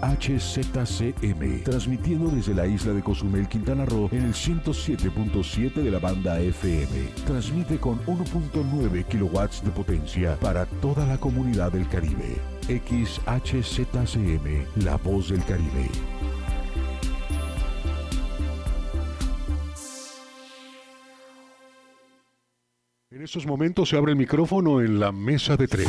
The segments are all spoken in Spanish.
HZCM, transmitiendo desde la isla de Cozumel, Quintana Roo, en el 107.7 de la banda FM. Transmite con 1.9 kilowatts de potencia para toda la comunidad del Caribe. XHZCM, la voz del Caribe. En estos momentos se abre el micrófono en la mesa de tres.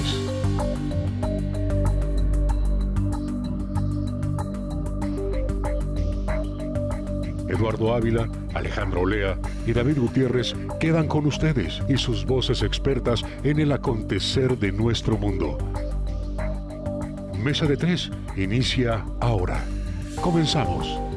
Eduardo Ávila, Alejandro Olea y David Gutiérrez quedan con ustedes y sus voces expertas en el acontecer de nuestro mundo. Mesa de tres inicia ahora. Comenzamos.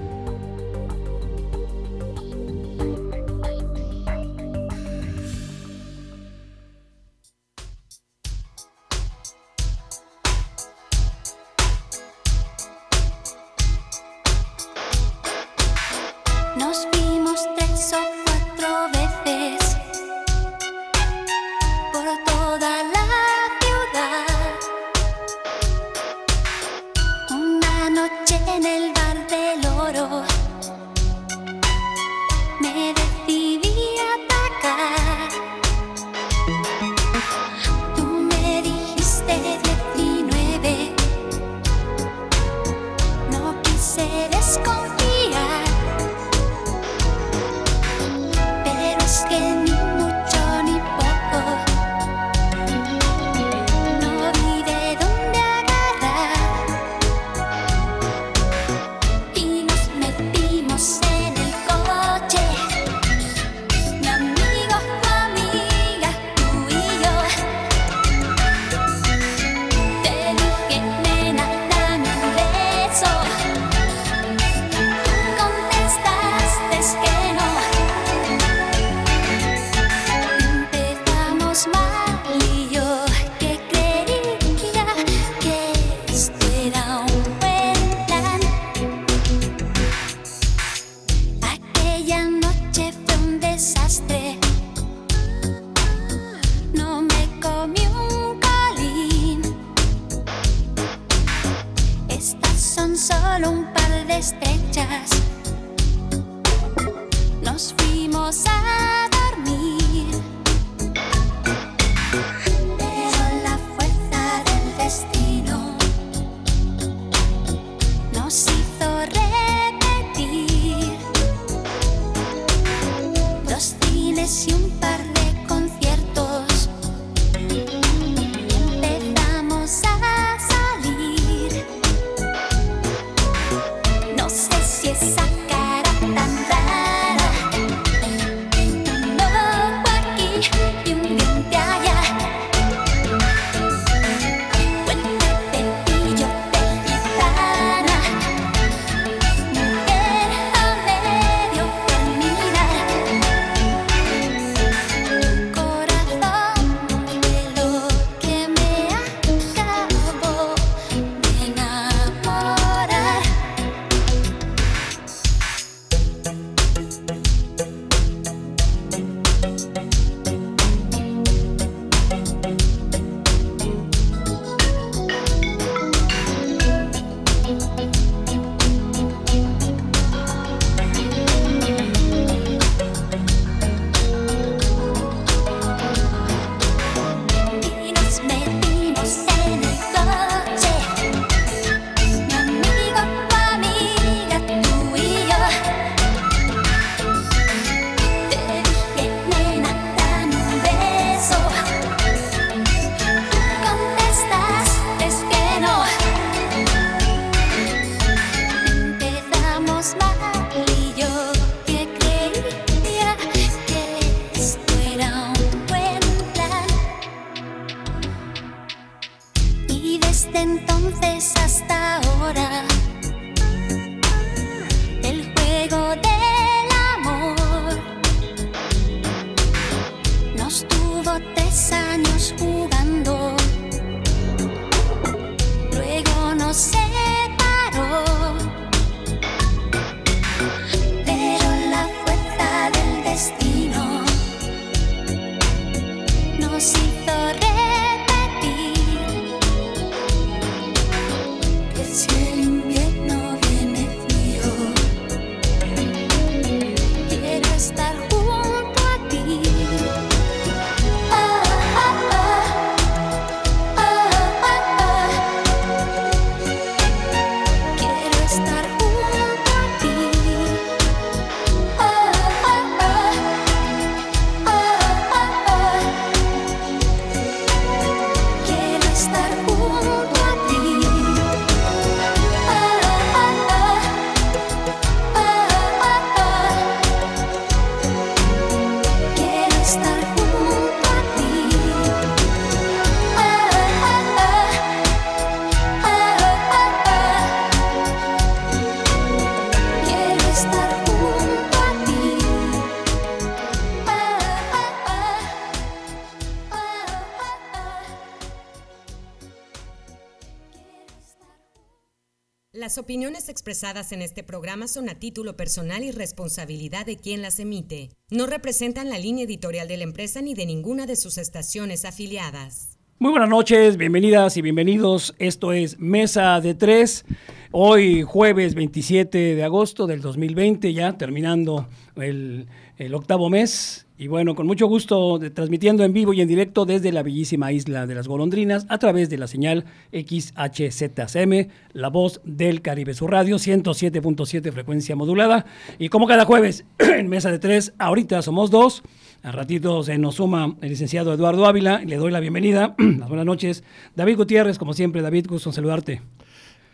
Las opiniones expresadas en este programa son a título personal y responsabilidad de quien las emite. No representan la línea editorial de la empresa ni de ninguna de sus estaciones afiliadas. Muy buenas noches, bienvenidas y bienvenidos. Esto es Mesa de Tres. Hoy jueves 27 de agosto del 2020, ya terminando el, el octavo mes. Y bueno, con mucho gusto transmitiendo en vivo y en directo desde la bellísima isla de las golondrinas a través de la señal XHZM, la voz del Caribe, su radio 107.7 frecuencia modulada. Y como cada jueves en Mesa de Tres, ahorita somos dos. A ratito se nos suma el licenciado Eduardo Ávila. Le doy la bienvenida. Las buenas noches. David Gutiérrez, como siempre, David, gusto en saludarte.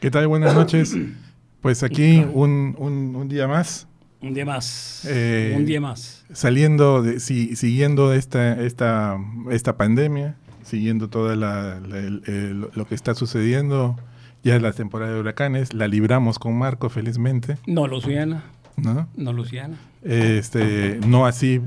¿Qué tal? Buenas noches. Pues aquí un, un- un día más, Un día más. Eh, un día más. saliendo, de, si- siguiendo esta, esta, esta pandemia, siguiendo todo lo que está sucediendo. Ya es la temporada de huracanes, la libramos con Marco felizmente, No, Luciana. ¿no? No, Luciana. Este, no así,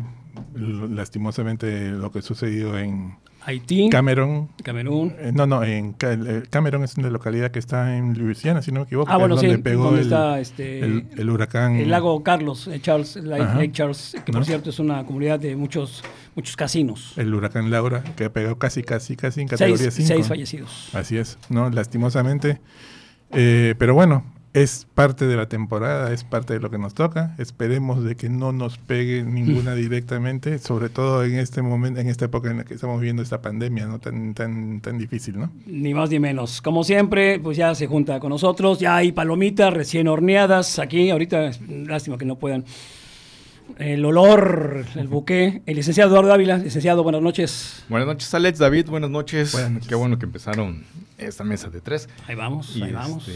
lastimosamente, lo que ha sucedido en Haití. Cameron. Camerún. Eh, No, no, en eh, Cameron es una localidad que está en Luisiana, si no me equivoco. Ah, es bueno, sí, donde pegó donde el, está este, el- el huracán. el lago Carlos, Charles, Lake, Charles, que por ¿No? cierto es una comunidad de muchos, muchos casinos. El huracán Laura, que ha pegado casi, casi, casi en Seis, categoría 5. seis fallecidos. Así es, ¿no? Lastimosamente. Eh, pero bueno, es parte de la temporada, es parte de lo que nos toca. Esperemos de que no nos pegue ninguna directamente, sobre todo en este momento, en esta época en la que estamos viviendo esta pandemia, ¿no? Tan, tan, tan difícil, ¿no? Ni más ni menos. Como siempre, pues ya se junta con nosotros. Ya hay palomitas recién horneadas aquí. Ahorita, lástima que no puedan. El olor, el buque. El licenciado Eduardo Ávila. Licenciado, buenas noches. Buenas noches, Alex, David, buenas noches. Buenas noches. Qué bueno que empezaron esta mesa de tres. Ahí vamos, Y, ahí vamos.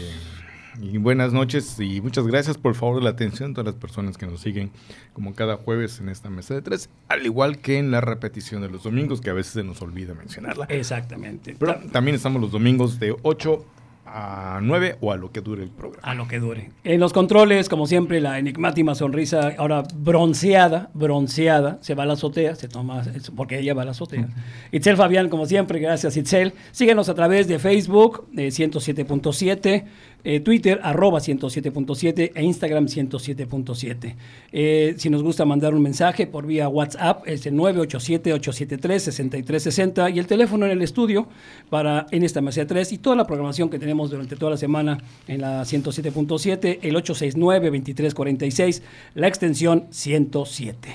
Y buenas noches y muchas gracias por favor de la atención a todas las personas que nos siguen como cada jueves en esta mesa de tres, al igual que en la repetición de los domingos, que a veces se nos olvida mencionarla. Exactamente. Pero también estamos los domingos de 8 a 9 o a lo que dure el programa. A lo que dure. En los controles, como siempre, la enigmátima sonrisa, ahora bronceada, bronceada, se va a la azotea, se toma, porque ella va a la azotea. Itzel Fabián, como siempre, gracias Itzel. Síguenos a través de Facebook, de 107.7, eh, Twitter, arroba 107.7 e Instagram 107.7. Eh, si nos gusta mandar un mensaje por vía WhatsApp, es el 987-873-6360 y el teléfono en el estudio para en esta mesa 3 y toda la programación que tenemos durante toda la semana en la 107.7, el 869-2346, la extensión 107.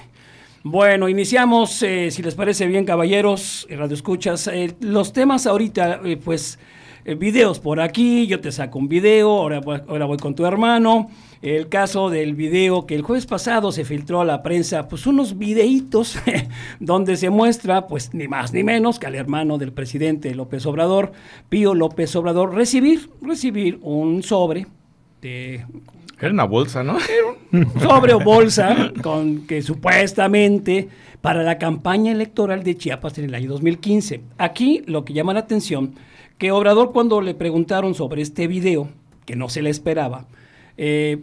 Bueno, iniciamos, eh, si les parece bien, caballeros, Radio Escuchas. los temas ahorita, pues, eh, videos por aquí, yo te saco un video, ahora, voy- ahora voy con tu hermano. El caso del video que el jueves pasado se filtró a la prensa, pues unos videitos donde se muestra, pues ni más ni menos que al hermano del presidente López Obrador, Pío López Obrador, recibir, recibir un sobre de Era una bolsa, ¿no? sobre o bolsa con que supuestamente para la campaña electoral de Chiapas en el año 2015. Aquí lo que llama la atención, que Obrador cuando le preguntaron sobre este video, que no se le esperaba, eh,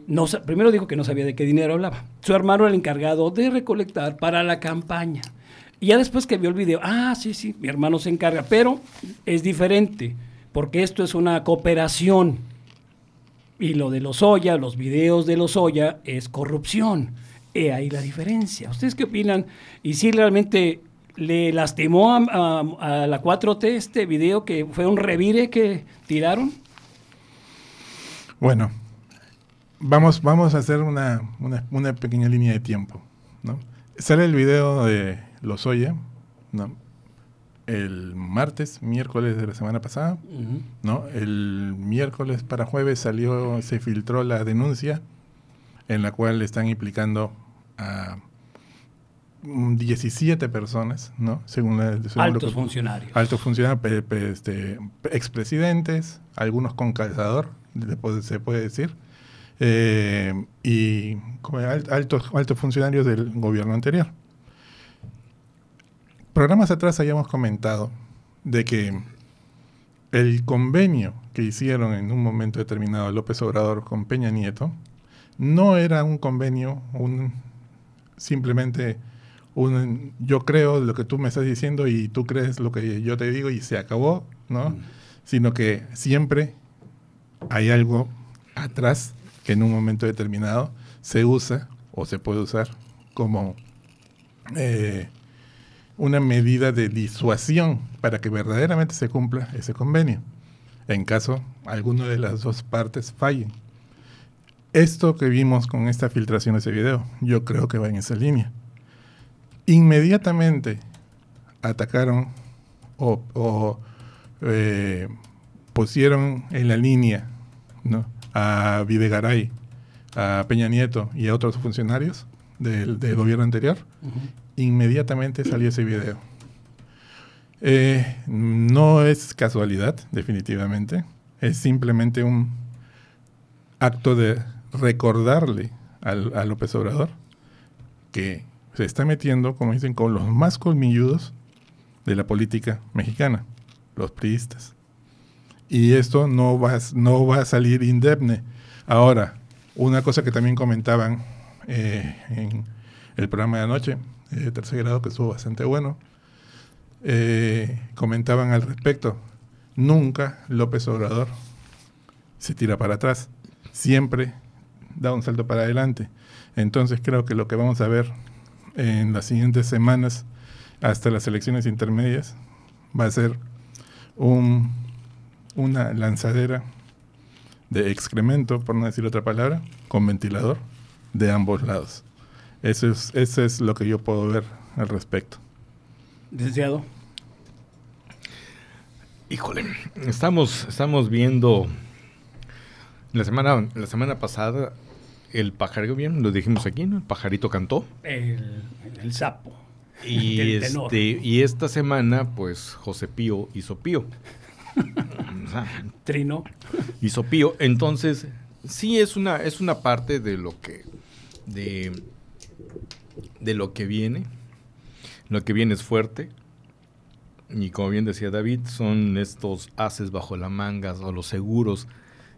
primero dijo que no sabía de qué dinero hablaba. Su hermano era el encargado de recolectar para la campaña. Y ya después que vio el video, ah, sí, sí, mi hermano se encarga, pero es diferente, porque esto es una cooperación. Y lo de Lozoya, los videos de Lozoya, es corrupción. He ahí la diferencia. ¿Ustedes qué opinan? ¿Y si realmente le lastimó a, a- a la 4T este video que fue un revire que tiraron? Bueno, vamos, vamos a hacer una, una, una pequeña línea de tiempo. ¿no? Sale el video de Lozoya, ¿no? el martes, miércoles de la semana pasada. ¿no? El miércoles para jueves salió, se filtró la denuncia en la cual están implicando a 17 personas, ¿no? Según, la, según lo Altos que- funcionarios. Altos funcionarios, este, expresidentes, algunos con calzador, se puede decir, eh, y altos, altos funcionarios del gobierno anterior. Programas atrás habíamos comentado de que el convenio que hicieron en un momento determinado López Obrador con Peña Nieto no era un convenio, un simplemente un yo creo lo que tú me estás diciendo y tú crees lo que yo te digo y se acabó, ¿no? Sino que siempre hay algo atrás que en un momento determinado se usa o se puede usar como eh, una medida de disuasión para que verdaderamente se cumpla ese convenio, en caso alguno de las dos partes fallen. Esto que vimos con esta filtración de ese video, yo creo que va en esa línea. Inmediatamente atacaron o, o, eh, pusieron en la línea ¿no? a Videgaray, a Peña Nieto y a otros funcionarios del, del gobierno anterior, inmediatamente salió ese video. Eh, no es casualidad, definitivamente. Es simplemente un acto de recordarle al, a López Obrador que se está metiendo, como dicen, con los más colmilludos de la política mexicana, los priistas. Y esto no va, no va a salir indemne. Ahora, una cosa que también comentaban eh, en el programa de anoche, de tercer grado, que estuvo bastante bueno, eh, comentaban al respecto. Nunca López Obrador se tira para atrás, siempre da un salto para adelante. Entonces creo que lo que vamos a ver en las siguientes semanas hasta las elecciones intermedias va a ser un, una lanzadera de excremento, por no decir otra palabra, con ventilador de ambos lados. Eso es, eso es lo que yo puedo ver al respecto. Licenciado. Híjole, estamos, estamos viendo la semana, la semana pasada el pajarito, bien, lo dijimos aquí, ¿no? El pajarito cantó. El, el sapo. Y, El este, y esta semana, pues, José Pío hizo Pío. O sea, Trino. hizo Pío. Entonces, sí es una, es una parte de lo que. de. de lo que viene. Lo que viene es fuerte. Y como bien decía David, son estos haces bajo la manga o los seguros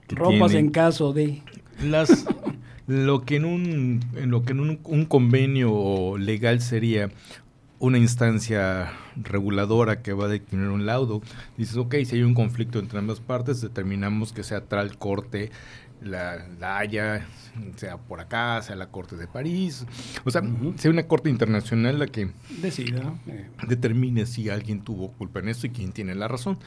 que Ropas tienen en caso de. las lo que en un en lo que en un, un convenio legal sería una instancia reguladora que va a detener un laudo. Dices, ok, si hay un conflicto entre ambas partes, determinamos que sea tal corte la, la haya, sea por acá, sea la corte de París. O sea, sea una corte internacional la que Decida. Eh, determine si alguien tuvo culpa en esto y quién tiene la razón.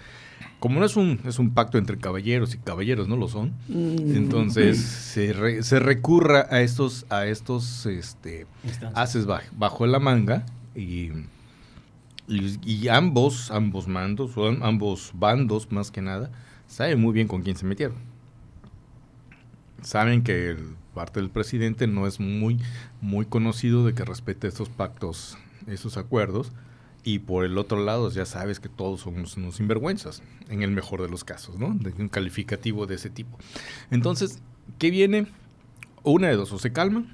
Como no es un, es un pacto entre caballeros y caballeros no lo son, Mm. entonces se, re- se recurra a estos, a estos este, haces baj- bajo la manga y, y, y ambos, ambos mandos, o am- ambos bandos más que nada, saben muy bien con quién se metieron. Saben que el parte del presidente no es muy, muy conocido de que respete estos pactos, esos acuerdos. Y por el otro lado, ya sabes que todos somos unos sinvergüenzas, en el mejor de los casos, ¿no? De un calificativo de ese tipo. Entonces, ¿qué viene? Una de dos, o se calman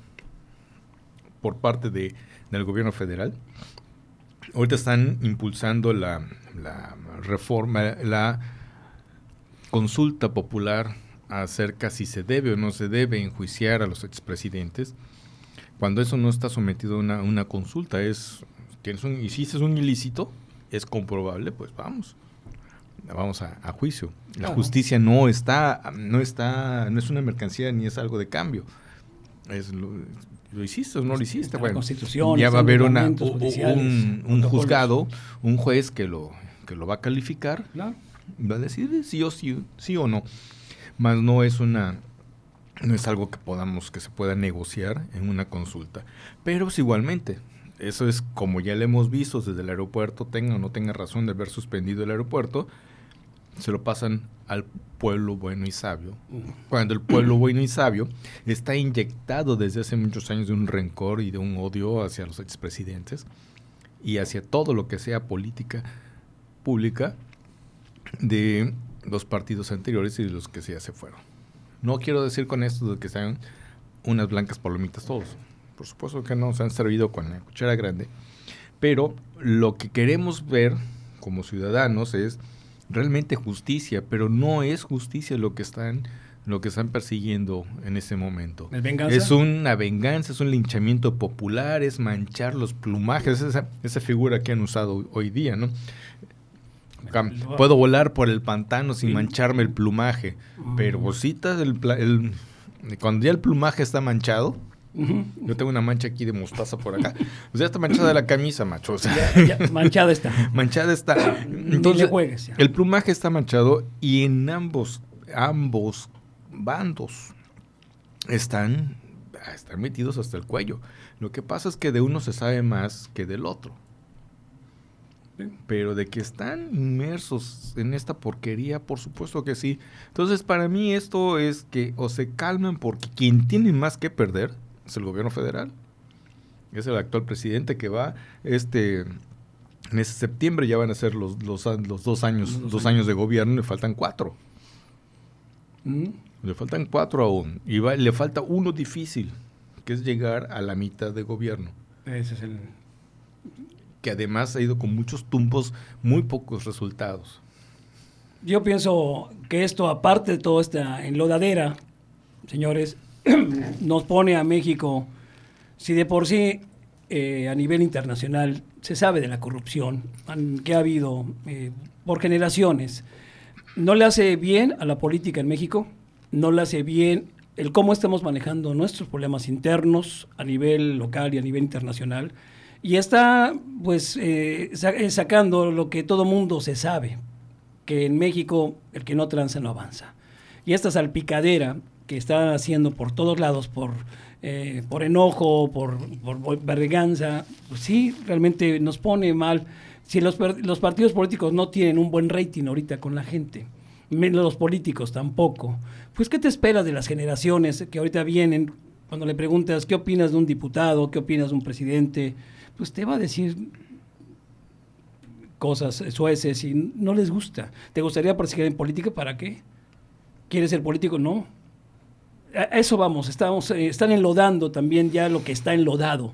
por parte de, del gobierno federal. Ahorita están impulsando la, la reforma, la consulta popular acerca si se debe o no se debe enjuiciar a los expresidentes, cuando eso no está sometido a una, una consulta, es, tienes un, hiciste un ilícito, es comprobable, pues vamos, vamos a, a juicio. La Claro. justicia no está, no está, no es una mercancía ni es algo de cambio. Es lo, ¿Lo hiciste o no lo hiciste? Está la Bueno, Constitución, ya va a haber una, un, un juzgado, un juez que lo, que lo va a calificar Claro. va a decir sí o sí, sí o no. Más no es una no es algo que podamos que se pueda negociar en una consulta, pero pues igualmente eso es como ya le hemos visto desde el aeropuerto, tenga o no tenga razón de haber suspendido el aeropuerto, se lo pasan al pueblo bueno y sabio. Cuando el pueblo bueno y sabio está inyectado desde hace muchos años de un rencor y de un odio hacia los expresidentes y hacia todo lo que sea política pública de los partidos anteriores y los que ya se fueron. No quiero decir con esto de que sean unas blancas palomitas todos. Por supuesto que no se han servido con la cuchara grande. Pero lo que queremos ver como ciudadanos es realmente justicia, pero no es justicia lo que están lo que están persiguiendo en ese momento. ¿Es venganza? Es una venganza, es un linchamiento popular, es manchar los plumajes, esa, esa figura que han usado hoy día, ¿no? Puedo volar por el pantano sin mancharme el plumaje, pero vositas el, pla- el- cuando ya el plumaje está manchado, yo tengo una mancha aquí de mostaza por acá, pues ya está manchada la camisa, macho. o sea, Ya, manchada está. manchada está. Entonces, le juegues ya. el plumaje está manchado y en ambos, ambos bandos están, están metidos hasta el cuello. Lo que pasa es que de uno se sabe más que del otro. Pero de que están inmersos en esta porquería, por supuesto que sí. Entonces, para mí esto es que o se calman porque quien tiene más que perder es el gobierno federal. Es el actual presidente que va, este, en ese septiembre ya van a ser los, los, los dos años, Los dos años. años de gobierno, le faltan cuatro. Mm. Le faltan cuatro aún. Y va- le falta uno difícil, que es llegar a la mitad de gobierno. Ese es el. Que además ha ido con muchos tumbos, muy pocos resultados. Yo pienso que esto, aparte de toda esta enlodadera, señores, nos pone a México, si de por sí eh, a nivel internacional se sabe de la corrupción que ha habido eh, por generaciones, no le hace bien a la política en México, no le hace bien el cómo estamos manejando nuestros problemas internos a nivel local y a nivel internacional. Y está, pues, eh, eh, sacando lo que todo mundo se sabe, que en México el que no tranza no avanza. Y esta salpicadera que están haciendo por todos lados, por, eh, por enojo, por, por verganza, pues sí, realmente nos pone mal. Si los, los partidos políticos no tienen un buen rating ahorita con la gente, menos los políticos tampoco, pues ¿qué te esperas de las generaciones que ahorita vienen? Cuando le preguntas qué opinas de un diputado, qué opinas de un presidente, pues te va a decir cosas sueces y no les gusta. ¿Te gustaría participar en política? ¿Para qué? ¿Quieres ser político? No. A eso vamos, estamos, eh, están enlodando también ya lo que está enlodado.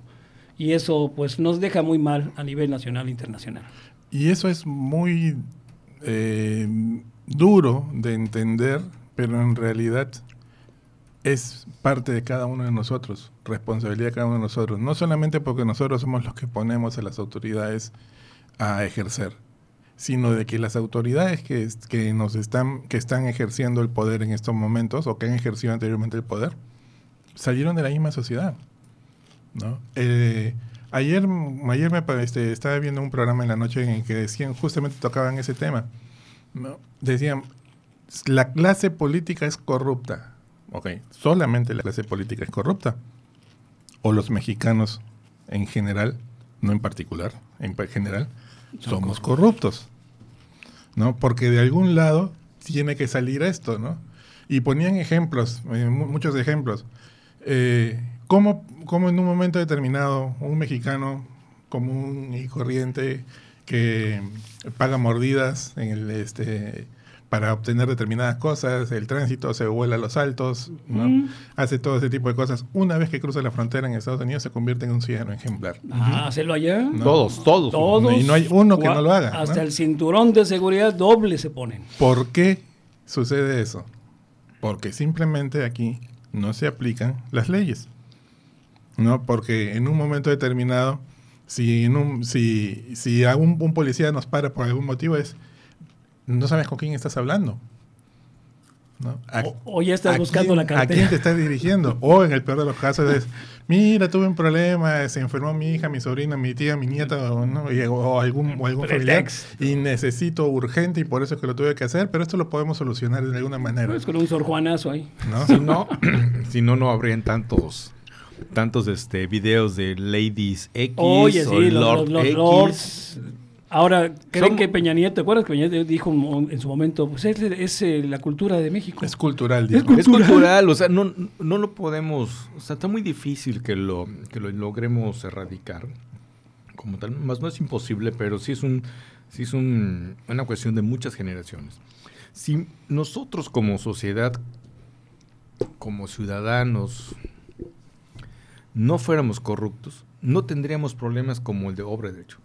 Y eso pues nos deja muy mal a nivel nacional e internacional. Y eso es muy eh, duro de entender, pero en realidad es parte de cada uno de nosotros, responsabilidad de cada uno de nosotros. No solamente porque nosotros somos los que ponemos a las autoridades a ejercer, sino de que las autoridades que, que nos están, que están ejerciendo el poder en estos momentos o que han ejercido anteriormente el poder, salieron de la misma sociedad. ¿no? Eh, ayer, ayer me este, estaba viendo un programa en la noche en el que decían, justamente tocaban ese tema. ¿no? Decían, la clase política es corrupta. Ok, solamente la clase política es corrupta. O los mexicanos en general, no en particular, en general, somos corruptos. ¿No? Porque de algún lado tiene que salir esto, ¿no? Y ponían ejemplos, eh, mu- muchos ejemplos. Eh, ¿cómo, cómo en un momento determinado un mexicano común y corriente que paga mordidas en el, este, para obtener determinadas cosas, el tránsito se vuela a los altos, ¿no? Mm. hace todo ese tipo de cosas, una vez que cruza la frontera en Estados Unidos se convierte en un ciudadano ejemplar. Ah, hacerlo allá. No. Todos, todos. Todos. Y no hay uno que no lo haga, Hasta ¿no? el cinturón de seguridad doble se ponen. ¿Por qué sucede eso? Porque simplemente aquí no se aplican las leyes. ¿No? Porque en un momento determinado, si, en un, si, si a un, un policía nos para por algún motivo, es no sabes con quién estás hablando. ¿no? A- O- o ya estás ¿a buscando quién- la ¿A cartera. quién te estás dirigiendo? O en el peor de los casos es, mira, tuve un problema, se enfermó mi hija, mi sobrina, mi tía, mi nieta, o, ¿no? Y- o algún, o algún familiar, y necesito urgente y por eso es que lo tuve que hacer, pero esto lo podemos solucionar de alguna manera. Es con un Sor Juanazo ahí. ¿no? Si no, si no, no habrían tantos tantos este videos de Ladies X Oye, o sí, los, Lord los- los X. lords. Ahora, ¿creen que Peña Nieto, ¿te acuerdas que Peña Nieto dijo en su momento, pues es, es, eh, la cultura de México? Es cultural, Es Es cultural, o sea, no, no lo podemos, o sea, está muy difícil que lo, que lo logremos erradicar como tal, más no es imposible, pero sí es un, sí es un- una cuestión de muchas generaciones. Si nosotros como sociedad, como ciudadanos, no fuéramos corruptos, no tendríamos problemas como el de obra de derecho.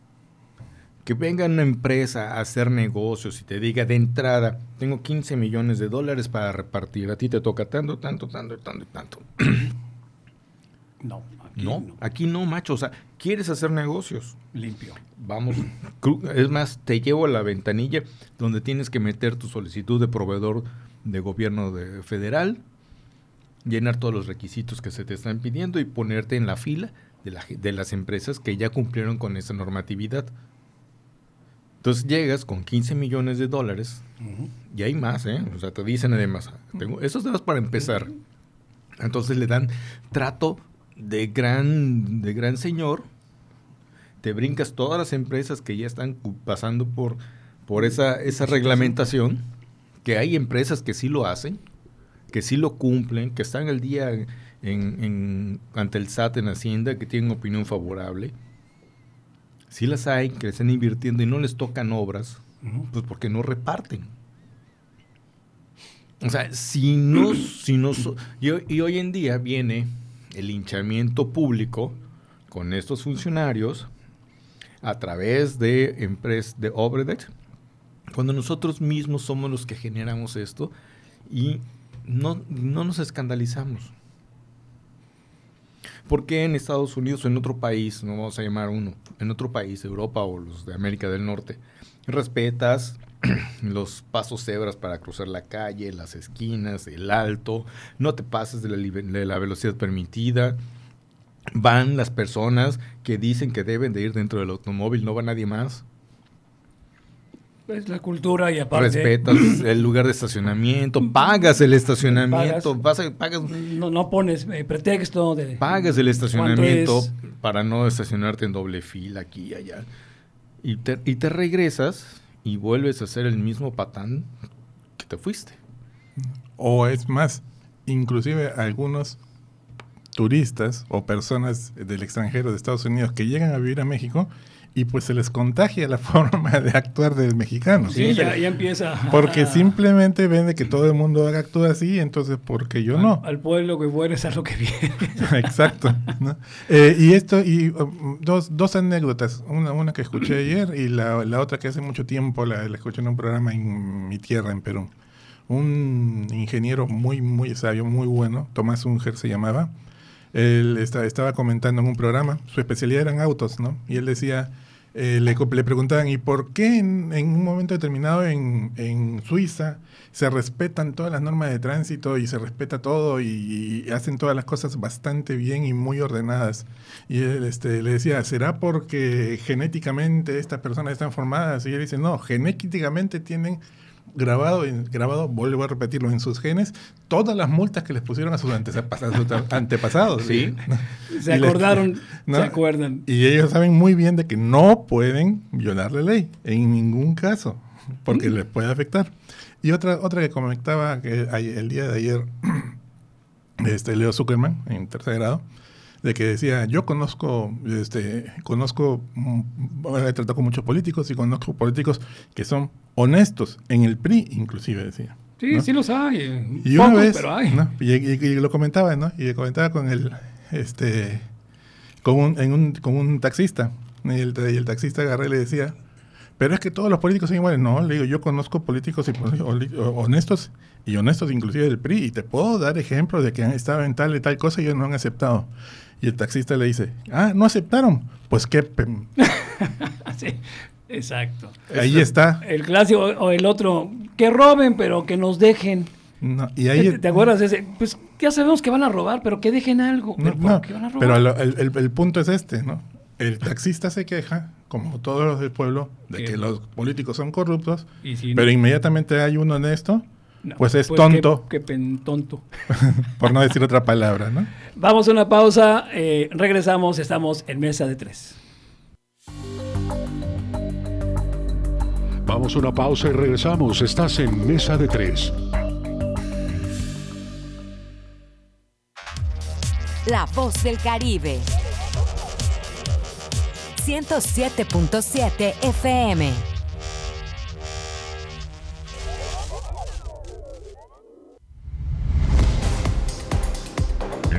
Que venga una empresa a hacer negocios y te diga de entrada, tengo 15 millones de dólares para repartir, a ti te toca tanto, tanto, tanto, tanto, y tanto. No. no, aquí no, macho. O sea, quieres hacer negocios. Limpio. Vamos. Es más, te llevo a la ventanilla donde tienes que meter tu solicitud de proveedor de gobierno de- federal, llenar todos los requisitos que se te están pidiendo y ponerte en la fila de, la de las empresas que ya cumplieron con esa normatividad. Entonces llegas con 15 millones de dólares y hay más, ¿eh? O sea, te dicen además, tengo, esos datos para empezar. Entonces le dan trato de gran, de gran señor. Te brincas todas las empresas que ya están pasando por, por esa, esa reglamentación. Que hay empresas que sí lo hacen, que sí lo cumplen, que están al día en, en- ante el SAT en Hacienda, que tienen opinión favorable. Sí las hay, que le están invirtiendo y no les tocan obras, pues porque no reparten. O sea, si no, si no y, hoy- y hoy en día viene el linchamiento público con estos funcionarios a través de empresas de Obredet, cuando nosotros mismos somos los que generamos esto y no, no nos escandalizamos. ¿Por qué en Estados Unidos o en otro país, no vamos a llamar uno, en otro país, Europa o los de América del Norte, respetas los pasos cebras para cruzar la calle, las esquinas, el alto, no te pases de la, de la velocidad permitida, van las personas que dicen que deben de ir dentro del automóvil, no va nadie más, Es la cultura y aparte. respetas el lugar de estacionamiento, pagas el estacionamiento, vas a- pagas, No, no pones eh, pretexto de. pagas el estacionamiento es? para no estacionarte en doble fila aquí y allá. Y te, y te regresas y vuelves a hacer el mismo patán que te fuiste. O es más, inclusive algunos turistas o personas del extranjero de Estados Unidos que llegan a vivir a México y pues se les contagia la forma de actuar del mexicano. Sí, ya, ya empieza. Porque simplemente ven de que todo el mundo haga- actúa así, entonces porque yo no. Al pueblo que fueres a lo que viene. Exacto. ¿no? Eh, y esto, y um, dos, dos anécdotas, una, una que escuché ayer y la, la otra que hace mucho tiempo la, la escuché en un programa en mi tierra, en Perú. Un ingeniero muy, muy sabio, muy bueno, Tomás Unger se llamaba. Él esta- estaba comentando en un programa, su especialidad eran autos, ¿no? Y él decía, eh, le, le preguntaban, ¿y por qué en, un momento determinado en, en Suiza se respetan todas las normas de tránsito y se respeta todo y, y hacen todas las cosas bastante bien y muy ordenadas? Y él este, le decía, ¿será porque genéticamente estas personas están formadas? Y él dice, no, genéticamente tienen grabado, grabado, vuelvo a repetirlo, en sus genes, todas las multas que les pusieron a sus antepasados. Sí. Se acordaron, ¿no? se acuerdan. Y ellos saben muy bien de que no pueden violar la ley, en ningún caso, porque les puede afectar. Y otra, otra que comentaba que el día de ayer, este Leo Zuckerman, en tercer grado, de que decía, yo conozco, este, conozco, mm, he tratado con muchos políticos y conozco políticos que son honestos, en el PRI inclusive, decía. Sí, ¿no? sí los hay. Y una pocos, vez, pero hay. ¿no? y, y- y lo comentaba, ¿no? Y comentaba con el, este, con un, en un, con un taxista. Y el, y el taxista agarré y le decía, pero es que todos los políticos son iguales. No, le digo, yo conozco políticos y honestos y honestos inclusive del PRI y te puedo dar ejemplos de que han estado en tal y tal cosa y ellos no han aceptado. Y el taxista le dice, ah, no aceptaron. Pues qué, Sí, exacto. ahí está. El clásico o el otro, que roben, pero que nos dejen. No, y ahí, ¿Te, te acuerdas de ese? Pues ya sabemos que van a robar, pero que dejen algo. No, ¿Pero por no, qué van a robar? pero el, el- el punto es este, ¿no? El taxista se queja, como todos los del pueblo, de Sí. que los políticos son corruptos, Y si no- pero inmediatamente hay uno honesto, No, pues es qué- tonto, Qué, pen- tonto. por no decir otra palabra, ¿no? Vamos a una pausa, eh, regresamos, estamos en mesa de tres. Vamos a una pausa y regresamos. Estás en Mesa de Tres. La voz del Caribe. 107.7 FM.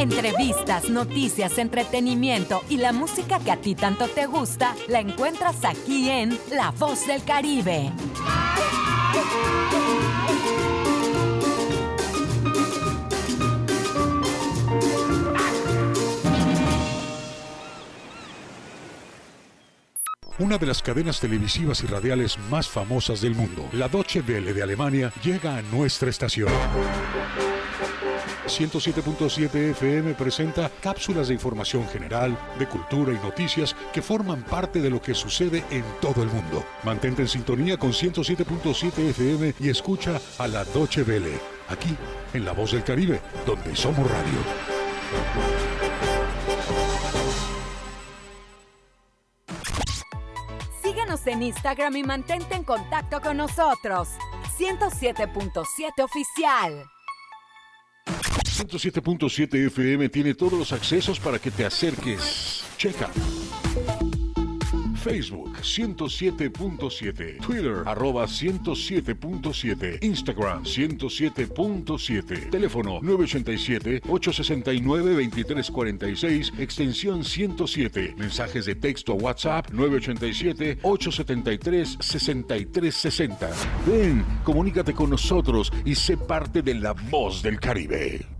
Entrevistas, noticias, entretenimiento y la música que a ti tanto te gusta, la encuentras aquí en La Voz del Caribe. Una de las cadenas televisivas y radiales más famosas del mundo, la Deutsche Welle de Alemania, llega a nuestra estación. 107.7 FM presenta cápsulas de información general, de cultura y noticias que forman parte de lo que sucede en todo el mundo. Mantente en sintonía con 107.7 FM y escucha a la Deutsche Welle, aquí en La Voz del Caribe, donde somos radio. Síguenos en Instagram y mantente en contacto con nosotros. 107.7 Oficial. 107.7 FM tiene todos los accesos para que te acerques. Checa. Facebook 107.7, Twitter arroba 107.7, Instagram 107.7, teléfono 987-869-2346, extensión 107, mensajes de texto a WhatsApp 987-873-6360. Ven, comunícate con nosotros y sé parte de la voz del Caribe.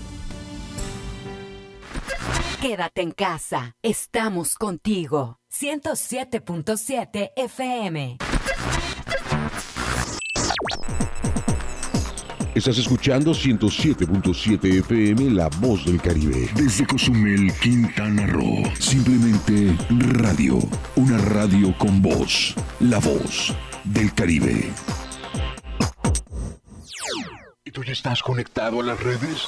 Quédate en casa. Estamos contigo. 107.7 FM. Estás escuchando 107.7 FM La Voz del Caribe. Desde Cozumel, Quintana Roo. Simplemente radio. Una radio con voz. La Voz del Caribe. ¿Y tú ya estás conectado a las redes?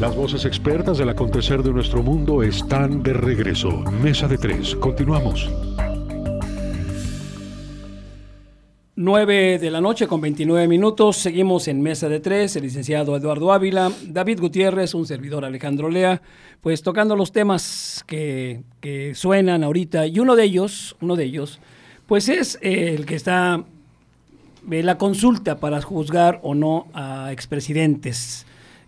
Las voces expertas del acontecer de nuestro mundo están de regreso. Mesa de tres. Continuamos. 9 de la noche con 29 minutos. Seguimos en Mesa de Tres. El licenciado Eduardo Ávila, David Gutiérrez, un servidor Alejandro Lea, pues tocando los temas que, suenan ahorita. Y uno de ellos, uno de ellos, pues es eh, el que está eh, la consulta para juzgar o no a expresidentes.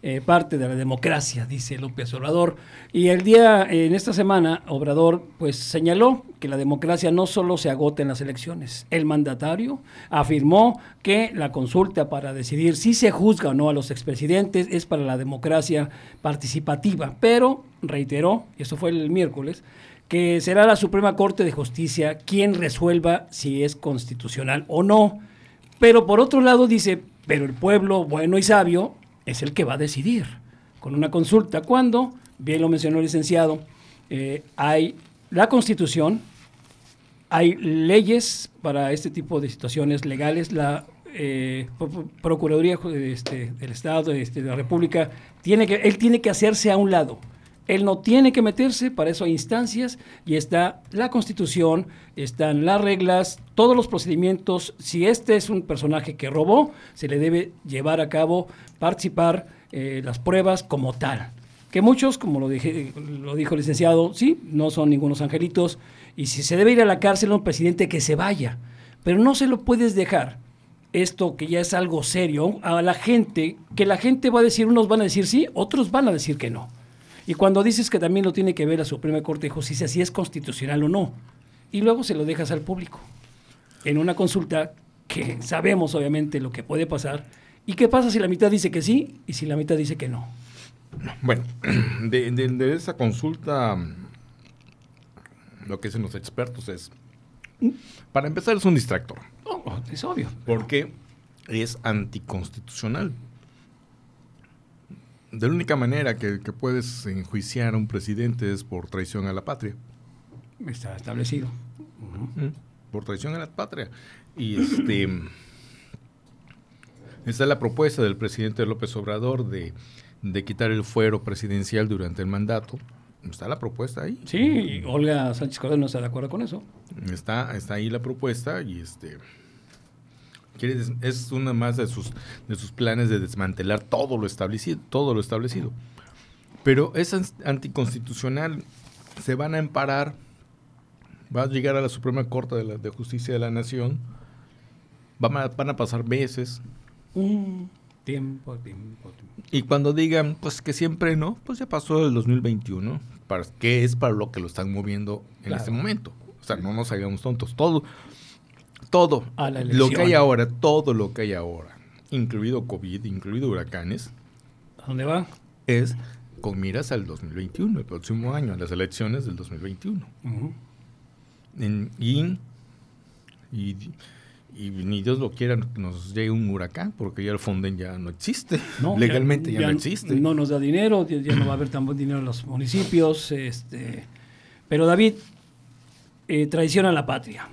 Eh, parte de la democracia, dice López Obrador. Y el día, en esta semana, Obrador pues señaló que la democracia no solo se agota en las elecciones. El mandatario afirmó que la consulta para decidir si se juzga o no a los expresidentes es para la democracia participativa, pero reiteró, y eso fue el miércoles, que será la Suprema Corte de Justicia quien resuelva si es constitucional o no. Pero por otro lado dice, Pero el pueblo bueno y sabio es el que va a decidir con una consulta. Cuando, bien lo mencionó el licenciado, eh, hay la constitución, hay leyes para este tipo de situaciones legales, la eh, Pro- Pro- Procuraduría este, del Estado, este, de la República, tiene que, él tiene que hacerse a un lado. Él no tiene que meterse, para eso hay instancias y está la constitución, están las reglas, todos los procedimientos. Si este es un personaje que robó, se le debe llevar a cabo, participar eh, las pruebas como tal. Que muchos, como lo, dije, lo dijo el licenciado, sí, no son ningunos angelitos. Y si se debe ir a la cárcel a un presidente, que se vaya. Pero no se lo puedes dejar esto que ya es algo serio a la gente, que la gente va a decir, unos van a decir sí, otros van a decir que no. Y cuando dices que también lo tiene que ver la Suprema Corte de Justicia si es constitucional o no, y luego se lo dejas al público en una consulta que sabemos obviamente lo que puede pasar, y qué pasa si la mitad dice que sí y si la mitad dice que no. Bueno, de, de- de esa consulta, lo que dicen los expertos es, para empezar, es un distractor. Oh, es obvio. Porque es anticonstitucional. De la única manera que, que puedes enjuiciar a un presidente es por traición a la patria. Está establecido. Por traición a la patria. Y este. Esta es la propuesta del presidente López Obrador de, de quitar el fuero presidencial durante el mandato. Está la propuesta ahí. Sí, y Olga Sánchez Cordero no está de acuerdo con eso. Está, está ahí la propuesta y este es una más de sus de sus planes de desmantelar todo lo establecido, todo lo establecido. Pero es anticonstitucional. Se van a emparar. Va a llegar a la Suprema Corte de, la- de Justicia de la Nación. Van a, van a pasar meses. Mm, tiempo, tiempo, tiempo. Y cuando digan, pues que siempre no, pues ya pasó el 2021. Para, ¿Qué es para lo que lo están moviendo en Claro. este momento? O sea, no nos hagamos tontos. Todo, todo, A la lo que hay ahora, todo lo que hay ahora, incluido COVID, incluido huracanes, ¿A dónde va? es con miras al 2021, el próximo año, a las elecciones del 2021. Ujú. En- y, y, y ni Dios lo quiera nos llegue un huracán, porque ya el Fonden ya no existe. No, Legalmente ya, no existe. No nos da dinero, ya, ya no va a haber tan buen dinero en los municipios. Este, pero David, eh, traiciona a la patria.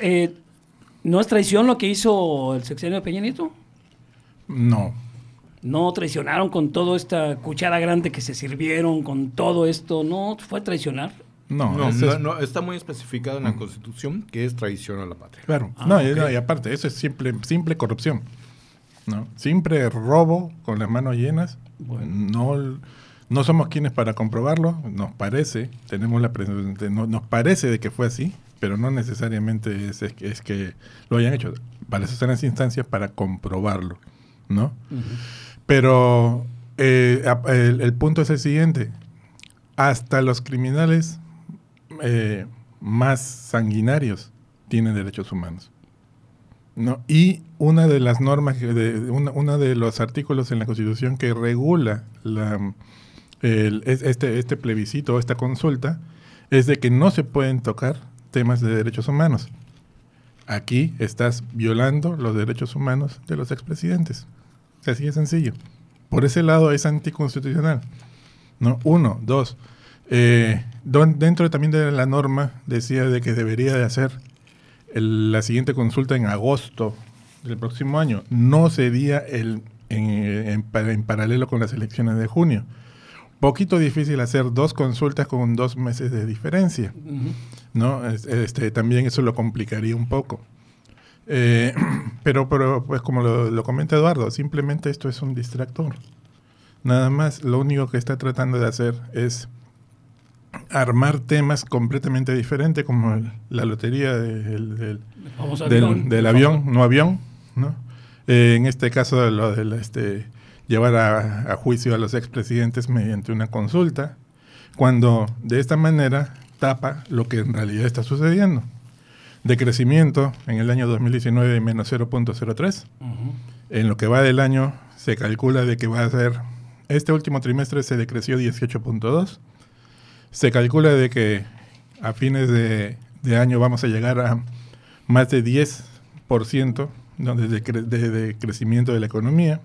Eh, ¿No es traición lo que hizo el sexenio de Peña Nieto? No. No traicionaron con toda esta cuchara grande que se sirvieron, con todo esto. ¿No fue traicionar? No, No, está muy especificado en la Constitución que es traición a la patria. Claro. Ah, no, y- ok. no, y aparte, eso es simple, simple corrupción. ¿no? Simple robo con las manos llenas. No, no somos quienes para comprobarlo. Nos parece, tenemos la pres- de- no- nos parece de que fue así, pero no necesariamente es, es que, es que lo hayan hecho. Para eso están las instancias para comprobarlo. ¿no? Pero eh, el, el punto es el siguiente. Hasta los criminales eh, más sanguinarios tienen derechos humanos. ¿no? Y una de las normas, de, una, una de los artículos en la Constitución que regula la, el- este, este plebiscito, esta consulta, es de que no se pueden tocar temas de derechos humanos. Aquí estás violando los derechos humanos de los expresidentes. Así de sencillo. Por ese lado es anticonstitucional. ¿no? Uno, dos. eh, don- dentro también de la norma decía de que debería de hacer el- la siguiente consulta en agosto del próximo año. No sería el, en, en en paralelo con las elecciones de junio. Poquito difícil hacer dos consultas con dos meses de diferencia. ¿no? Es- Este, también eso lo complicaría un poco. Eh, pero, pero, pues como lo, lo comenta Eduardo, simplemente esto es un distractor. Nada más, lo único que está tratando de hacer es armar temas completamente diferentes, como el- la lotería del, del, avión, del no avión, ¿no? Eh, en este caso, lo del este, llevar a, a juicio a los expresidentes mediante una consulta, cuando de esta manera tapa lo que en realidad está sucediendo. De crecimiento en el año 2019 de menos 0.03. En lo que va del año se calcula de que va a ser, este último trimestre se decreció 18.2. Se calcula de que a fines de, de año vamos a llegar a más de 10% ¿no? desde, cre- desde crecimiento de la economía,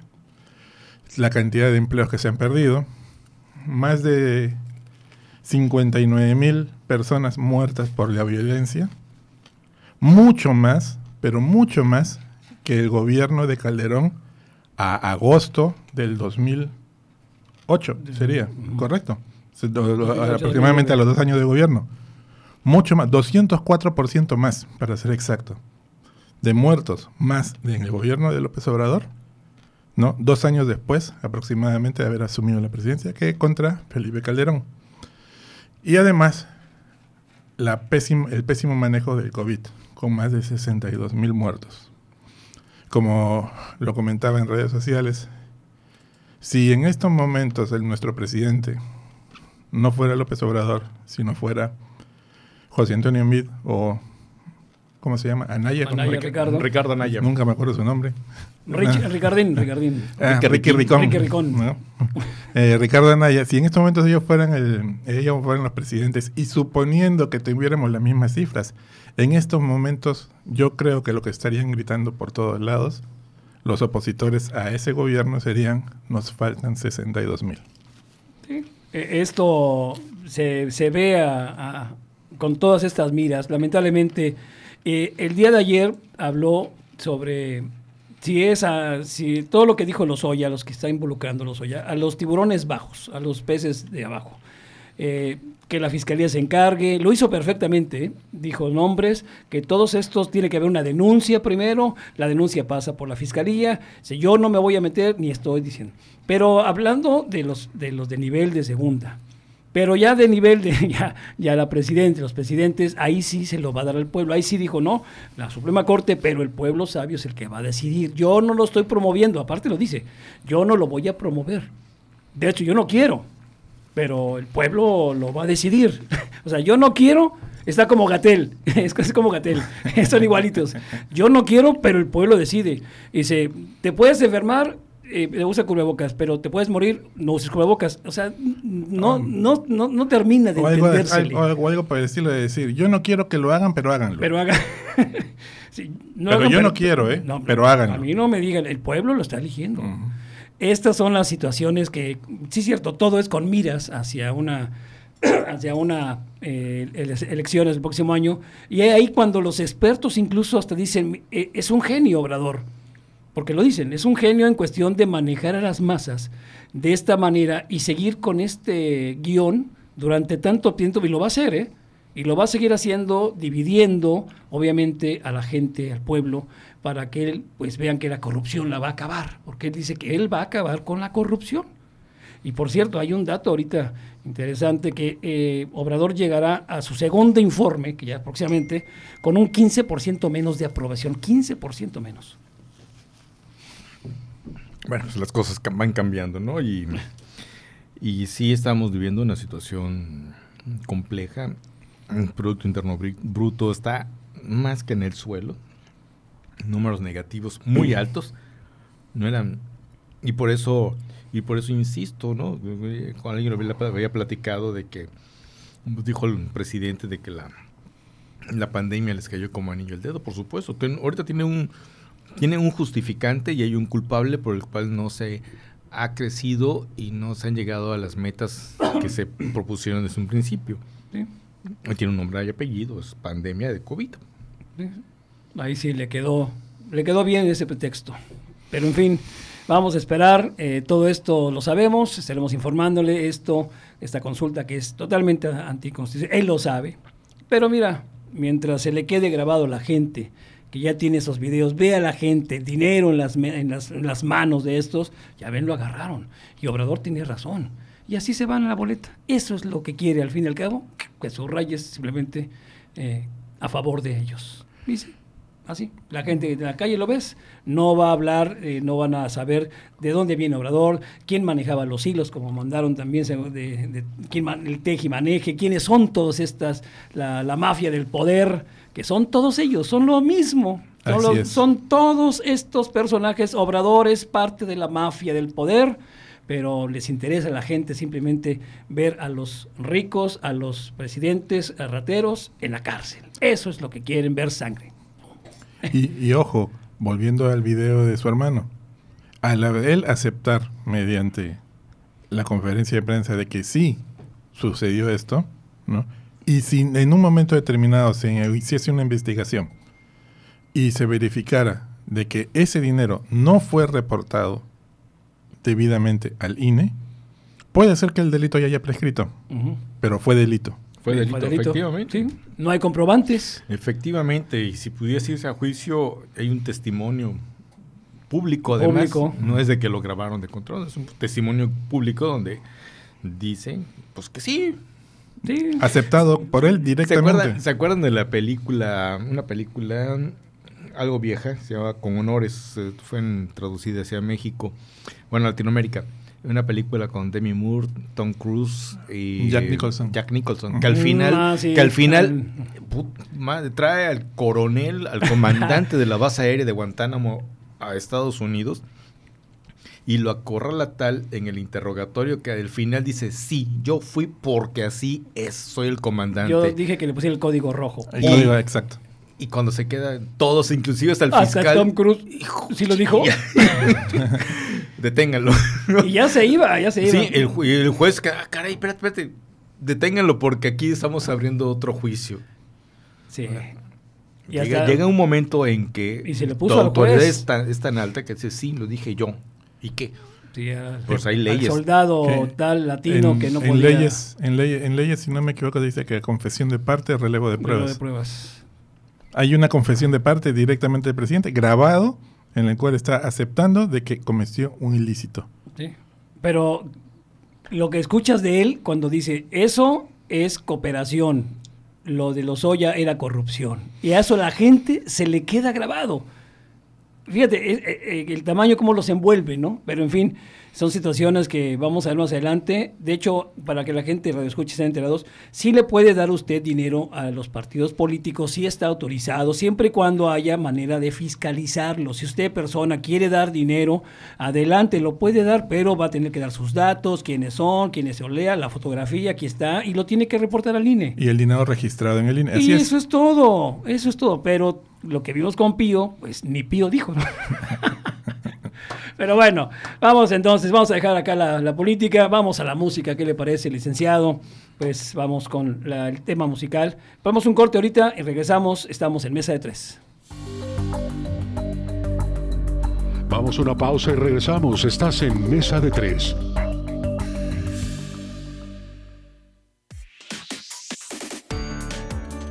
la cantidad de empleos que se han perdido, más de 59 mil personas muertas por la violencia, mucho más, pero mucho más que el gobierno de Calderón a agosto del 2008, sería, correcto. Se- do- do- 2008, aproximadamente a los dos años de gobierno. Mucho más, 204% más, para ser exacto, de muertos más en el gobierno de López Obrador, ¿no? Dos años después, aproximadamente, de haber asumido la presidencia, que contra Felipe Calderón. Y además, la pésimo- el pésimo manejo del COVID, con más de 62 mil muertos. Como lo comentaba en redes sociales, si en estos momentos el, nuestro presidente no fuera López Obrador, sino fuera José Antonio Mid o, ¿cómo se llama? Anaya. ¿cómo? Anaya, Ricardo. Ricardo Anaya. Nunca me acuerdo su nombre. Rich- Ah. Ricardín, Ricardín. Ah, Ricky Ricky Ricón. Ricky Ricón. ¿no? Eh, Ricardo Anaya, si en estos momentos ellos fueran, el, ellos fueran los presidentes y suponiendo que tuviéramos las mismas cifras, en estos momentos yo creo que lo que estarían gritando por todos lados los opositores a ese gobierno serían nos faltan 62 mil. Eh, Esto se, se ve a- a- con todas estas miras. Lamentablemente, eh, el día de ayer habló sobre si es a- si todo lo que dijo Lozoya, los que está involucrando Lozoya, a los tiburones bajos, a los peces de abajo. Eh, que la fiscalía se encargue, lo hizo perfectamente, dijo nombres, que todos estos tiene que haber una denuncia primero, la denuncia pasa por la fiscalía, si yo no me voy a meter ni estoy diciendo. Pero hablando de los de los de nivel de segunda, pero ya de nivel de ya, ya la presidenta, los presidentes, ahí sí se lo va a dar al pueblo. Ahí sí dijo, no, la Suprema Corte, pero el pueblo sabio es el que va a decidir. Yo no lo estoy promoviendo, aparte lo dice, yo no lo voy a promover. De hecho, yo no quiero, pero el pueblo lo va a decidir. o sea, yo no quiero, está como Gatel, es casi como Gatel, son igualitos. Yo no quiero, pero el pueblo decide. Dice, te puedes enfermar, eh, usa cubrebocas, pero te puedes morir, no uses cubrebocas. O sea, no, no, no, no termina de O algo, entendérsele. algo, por el estilo de decir, yo no quiero que lo hagan, pero háganlo. Pero haga. Sí, Pero hagan, yo no quiero, ¿eh? Pero háganlo. A mí no me digan, el pueblo lo está eligiendo. Estas son las situaciones que, sí es cierto, todo es con miras hacia una hacia una eh, ele- elecciones el próximo año y ahí cuando los expertos incluso hasta dicen "Eh, es un genio obrador porque lo dicen es un genio en cuestión de manejar a las masas de esta manera y seguir con este guion durante tanto tiempo y lo va a hacer ¿eh? y lo va a seguir haciendo dividiendo obviamente a la gente al pueblo para que él pues vean que la corrupción la va a acabar porque él dice que él va a acabar con la corrupción y por cierto, hay un dato ahorita interesante que eh, Obrador llegará a su segundo informe, que ya próximamente, con un 15% menos de aprobación. 15% menos. Bueno, pues las cosas van cambiando, ¿no? Y, y sí estamos viviendo una situación compleja. El Producto Interno Bruto está más que en el suelo. Números negativos muy altos. No eran. Y por eso, y por eso insisto, ¿no? Con alguien lo había, había platicado de que dijo el presidente de que la, la pandemia les cayó como anillo al dedo, por supuesto. Ten- ahorita tiene un, tiene un justificante y hay un culpable por el cual no se ha crecido y no se han llegado a las metas que se propusieron desde un principio. ¿sí? Tiene un nombre y apellido, es pandemia de COVID. Ahí sí le quedó, le quedó bien ese pretexto. Pero en fin, vamos a esperar. eh, todo esto lo sabemos, estaremos informándole esto, esta consulta que es totalmente anticonstitucional. Él lo sabe. Pero mira, mientras se le quede grabado a la gente que ya tiene esos videos, ve a la gente, dinero en las, en las, las manos de estos, ya ven, lo agarraron. Y Obrador tiene razón. Y así se van a la boleta. Eso es lo que quiere, al fin y al cabo, que subrayes simplemente eh, a favor de ellos. Dice, así. La gente de la calle lo ves, no va a hablar, eh, no van a saber de dónde viene Obrador, quién manejaba los hilos, como mandaron también quién el teje y maneje, quiénes son todas estas, la, la mafia del poder, que son todos ellos, son lo mismo. Son, todos estos personajes, Obrador es parte de la mafia del poder, pero les interesa a la gente simplemente ver a los ricos, a los presidentes, a rateros en la cárcel. Eso es lo que quieren, ver sangre. Y, y ojo, volviendo al video de su hermano, al él aceptar mediante la conferencia de prensa de que sí sucedió esto, ¿no? Y si en un momento determinado se hiciese una investigación y se verificara de que ese dinero no fue reportado debidamente al INE, puede ser que el delito ya haya prescrito, pero fue delito. Fue delito, fue delito. efectivamente. Sí, No hay comprobantes. Efectivamente, y si pudiese irse a juicio, hay un testimonio público, además. Público. No es de que lo grabaron de control, es un testimonio público donde dicen, pues que sí. Sí. Aceptado por él ¿Se directamente. acuerdan, ¿Se acuerdan de la película, una película algo vieja, se llama Con Honores, eh, fue en- traducida hacia México, bueno, Latinoamérica? Una película con Demi Moore, Tom Cruise y Jack Nicholson. Jack Nicholson, Ujú. que al final, Ah, sí, que al final al- put- madre, trae al coronel, al comandante de la base aérea de Guantánamo a Estados Unidos y lo acorrala tal en el interrogatorio que al final dice, sí, yo fui porque así es, soy el comandante. Yo dije que le pusiera el código rojo. El código exacto. Y cuando se queda todos, inclusive hasta el Hasta fiscal. Tom Cruise sí lo dijo. Deténganlo. Y ya se iba, ya se iba. Sí, el, ju- el juez, que, ah, caray, espérate, espérate. Deténganlo porque aquí estamos abriendo otro juicio. Sí. Llega, hasta- llega un momento en que Y se le puso tu autoridad juez. es tan, es tan alta que dice, sí, lo dije yo. ¿Y qué? Sí, al- Pues hay al leyes. soldado Que tal latino en, que no en podía. leyes, en, ley- en leyes, si no me equivoco, dice que confesión de parte, relevo de Prueba pruebas. de pruebas. Hay una confesión de parte directamente del presidente, grabado, en el cual está aceptando de que cometió un ilícito. Sí. Pero lo que escuchas de él cuando dice eso es cooperación, lo de los Oya era corrupción. Y a eso la gente se le queda grabado. Fíjate, eh, eh, el tamaño cómo los envuelve, ¿no? Pero en fin, son situaciones que vamos a ver más adelante. De hecho, para que la gente radio escuche estén enterados, sí le puede dar usted dinero a los partidos políticos, sí está autorizado, siempre y cuando haya manera de fiscalizarlo. Si usted, persona, quiere dar dinero, adelante, lo puede dar, pero va a tener que dar sus datos, quiénes son, quiénes se olea, la fotografía, aquí está, y lo tiene que reportar al INE. Y el dinero registrado en el INE. Así Y es. eso es todo, eso es todo. Pero lo que vimos con Pío, pues ni Pío dijo. ¿no? Pero bueno, vamos entonces, vamos a dejar acá la, la política, vamos a la música, ¿qué le parece, licenciado? Pues vamos con el tema musical. Vamos un corte ahorita y regresamos, estamos en Mesa de Tres. Vamos a una pausa y regresamos. Estás en Mesa de Tres.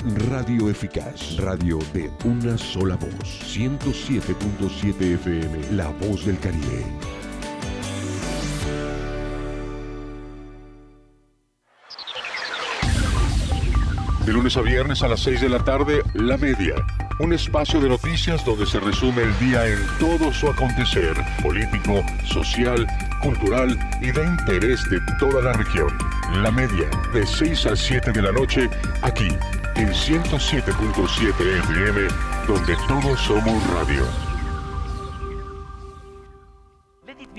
Radio Eficaz, radio de una sola voz. 107.7 FM, La Voz del Caribe. De lunes a viernes a las 6 de la tarde, La Media. Un espacio de noticias donde se resume el día en todo su acontecer político, social, cultural y de interés de toda la región. La Media, de 6 a 7 de la noche, aquí, en 107.7 FM, donde todos somos radio.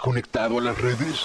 conectado a las redes?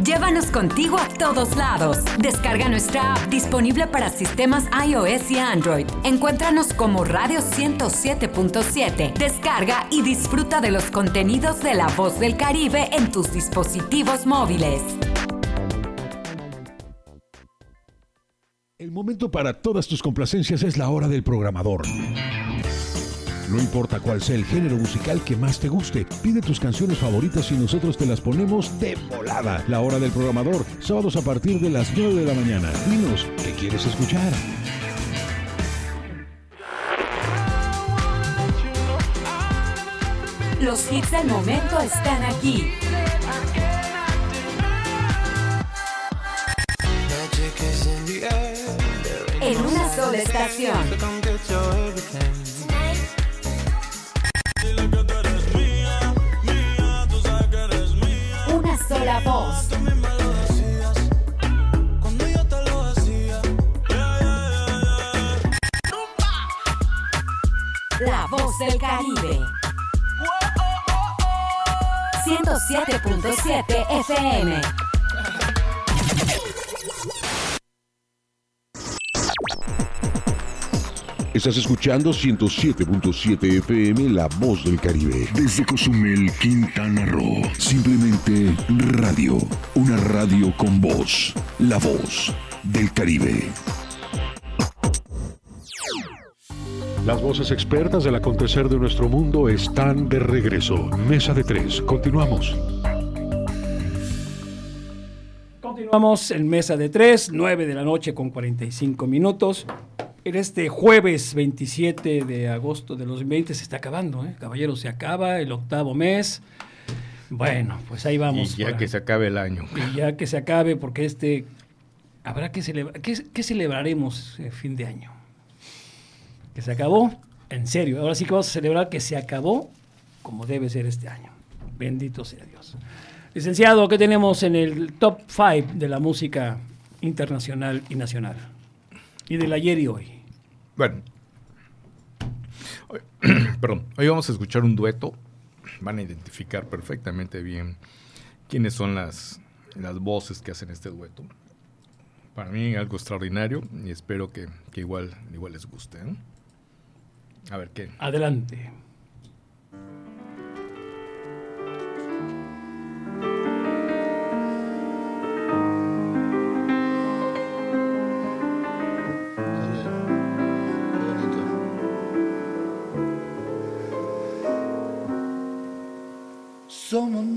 Llévanos contigo a todos lados. Descarga nuestra app disponible para sistemas iOS y Android. Encuéntranos como Radio 107.7. Descarga y disfruta de los contenidos de La Voz del Caribe en tus dispositivos móviles. El momento para todas tus complacencias es la hora del programador. No importa cuál sea el género musical que más te guste, pide tus canciones favoritas y nosotros te las ponemos de volada. La hora del programador, sábados a partir de las 9 de la mañana. Dinos, ¿qué quieres escuchar? Los hits del momento están aquí. En una sola estación. Sola voz. La voz del Caribe. 107.7 FM. Estás escuchando 107.7 FM La Voz del Caribe. Desde Cozumel, Quintana Roo. Simplemente radio. Una radio con voz. La Voz del Caribe. Las voces expertas del acontecer de nuestro mundo están de regreso. Mesa de tres. Continuamos. Continuamos en mesa de 3, 9 de la noche con 45 minutos. En este jueves 27 de agosto de los 20 se está acabando, ¿eh? Caballero, se acaba el octavo mes. Bueno, pues ahí vamos. Y ya para- que se acabe el año. y ya que se acabe, porque este habrá que celebrar. ¿Qué, qué celebraremos eh, fin de año? Que se acabó, en serio. Ahora sí que vamos a celebrar que se acabó como debe ser este año. Bendito sea Dios. Licenciado, ¿qué tenemos en el top 5 de la música internacional y nacional? Y del ayer y hoy. Bueno. Hoy- Perdón. Hoy vamos a escuchar un dueto. Van a identificar perfectamente bien quiénes son las, las voces que hacen este dueto. Para mí algo extraordinario y espero que, que igual, igual les guste. ¿eh? A ver qué. Adelante.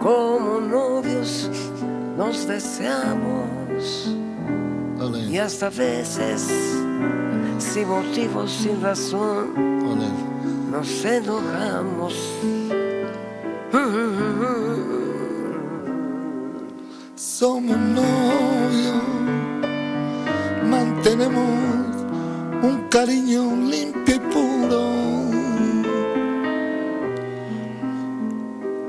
como novios nos deseamos. Y hasta veces, sin motivo, sin razón, nos enojamos. somos novios, mantenemos un cariño limpio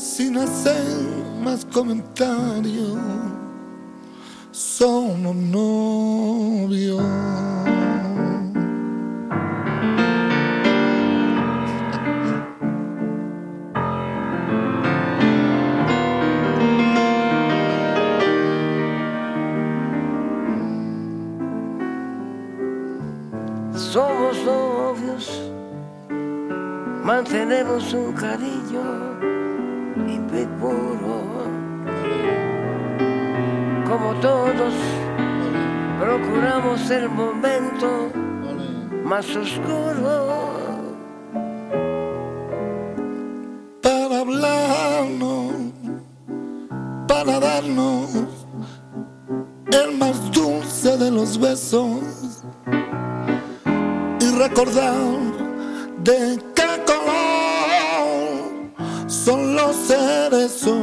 Sin hacer más comentarios, somos novios. Somos novios, mantenemos un cariño Como todos, procuramos el momento más oscuro. para hablarnos, para darnos el más dulce de los besos recordar de son los cerezos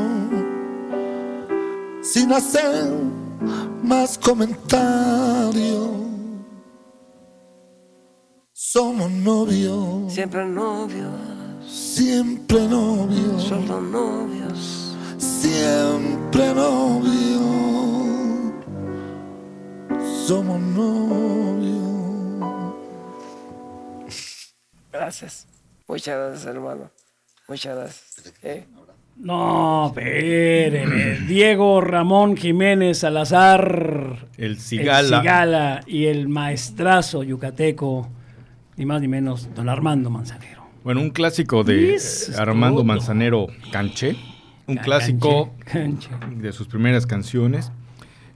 sin hacer más comentarios. Somos novios, Siempre novios, siempre novios, solo novios. siempre novios. Somos novios. Gracias. Muchas gracias, hermano. Muchas gracias. ¿eh? No, espéreme. Diego Ramón Jiménez Salazar. El Cigala. El Cigala y el maestrazo yucateco, ni más ni menos, don Armando Manzanero. Bueno, un clásico de es Armando todo. Manzanero Canché. Un clásico de sus primeras canciones.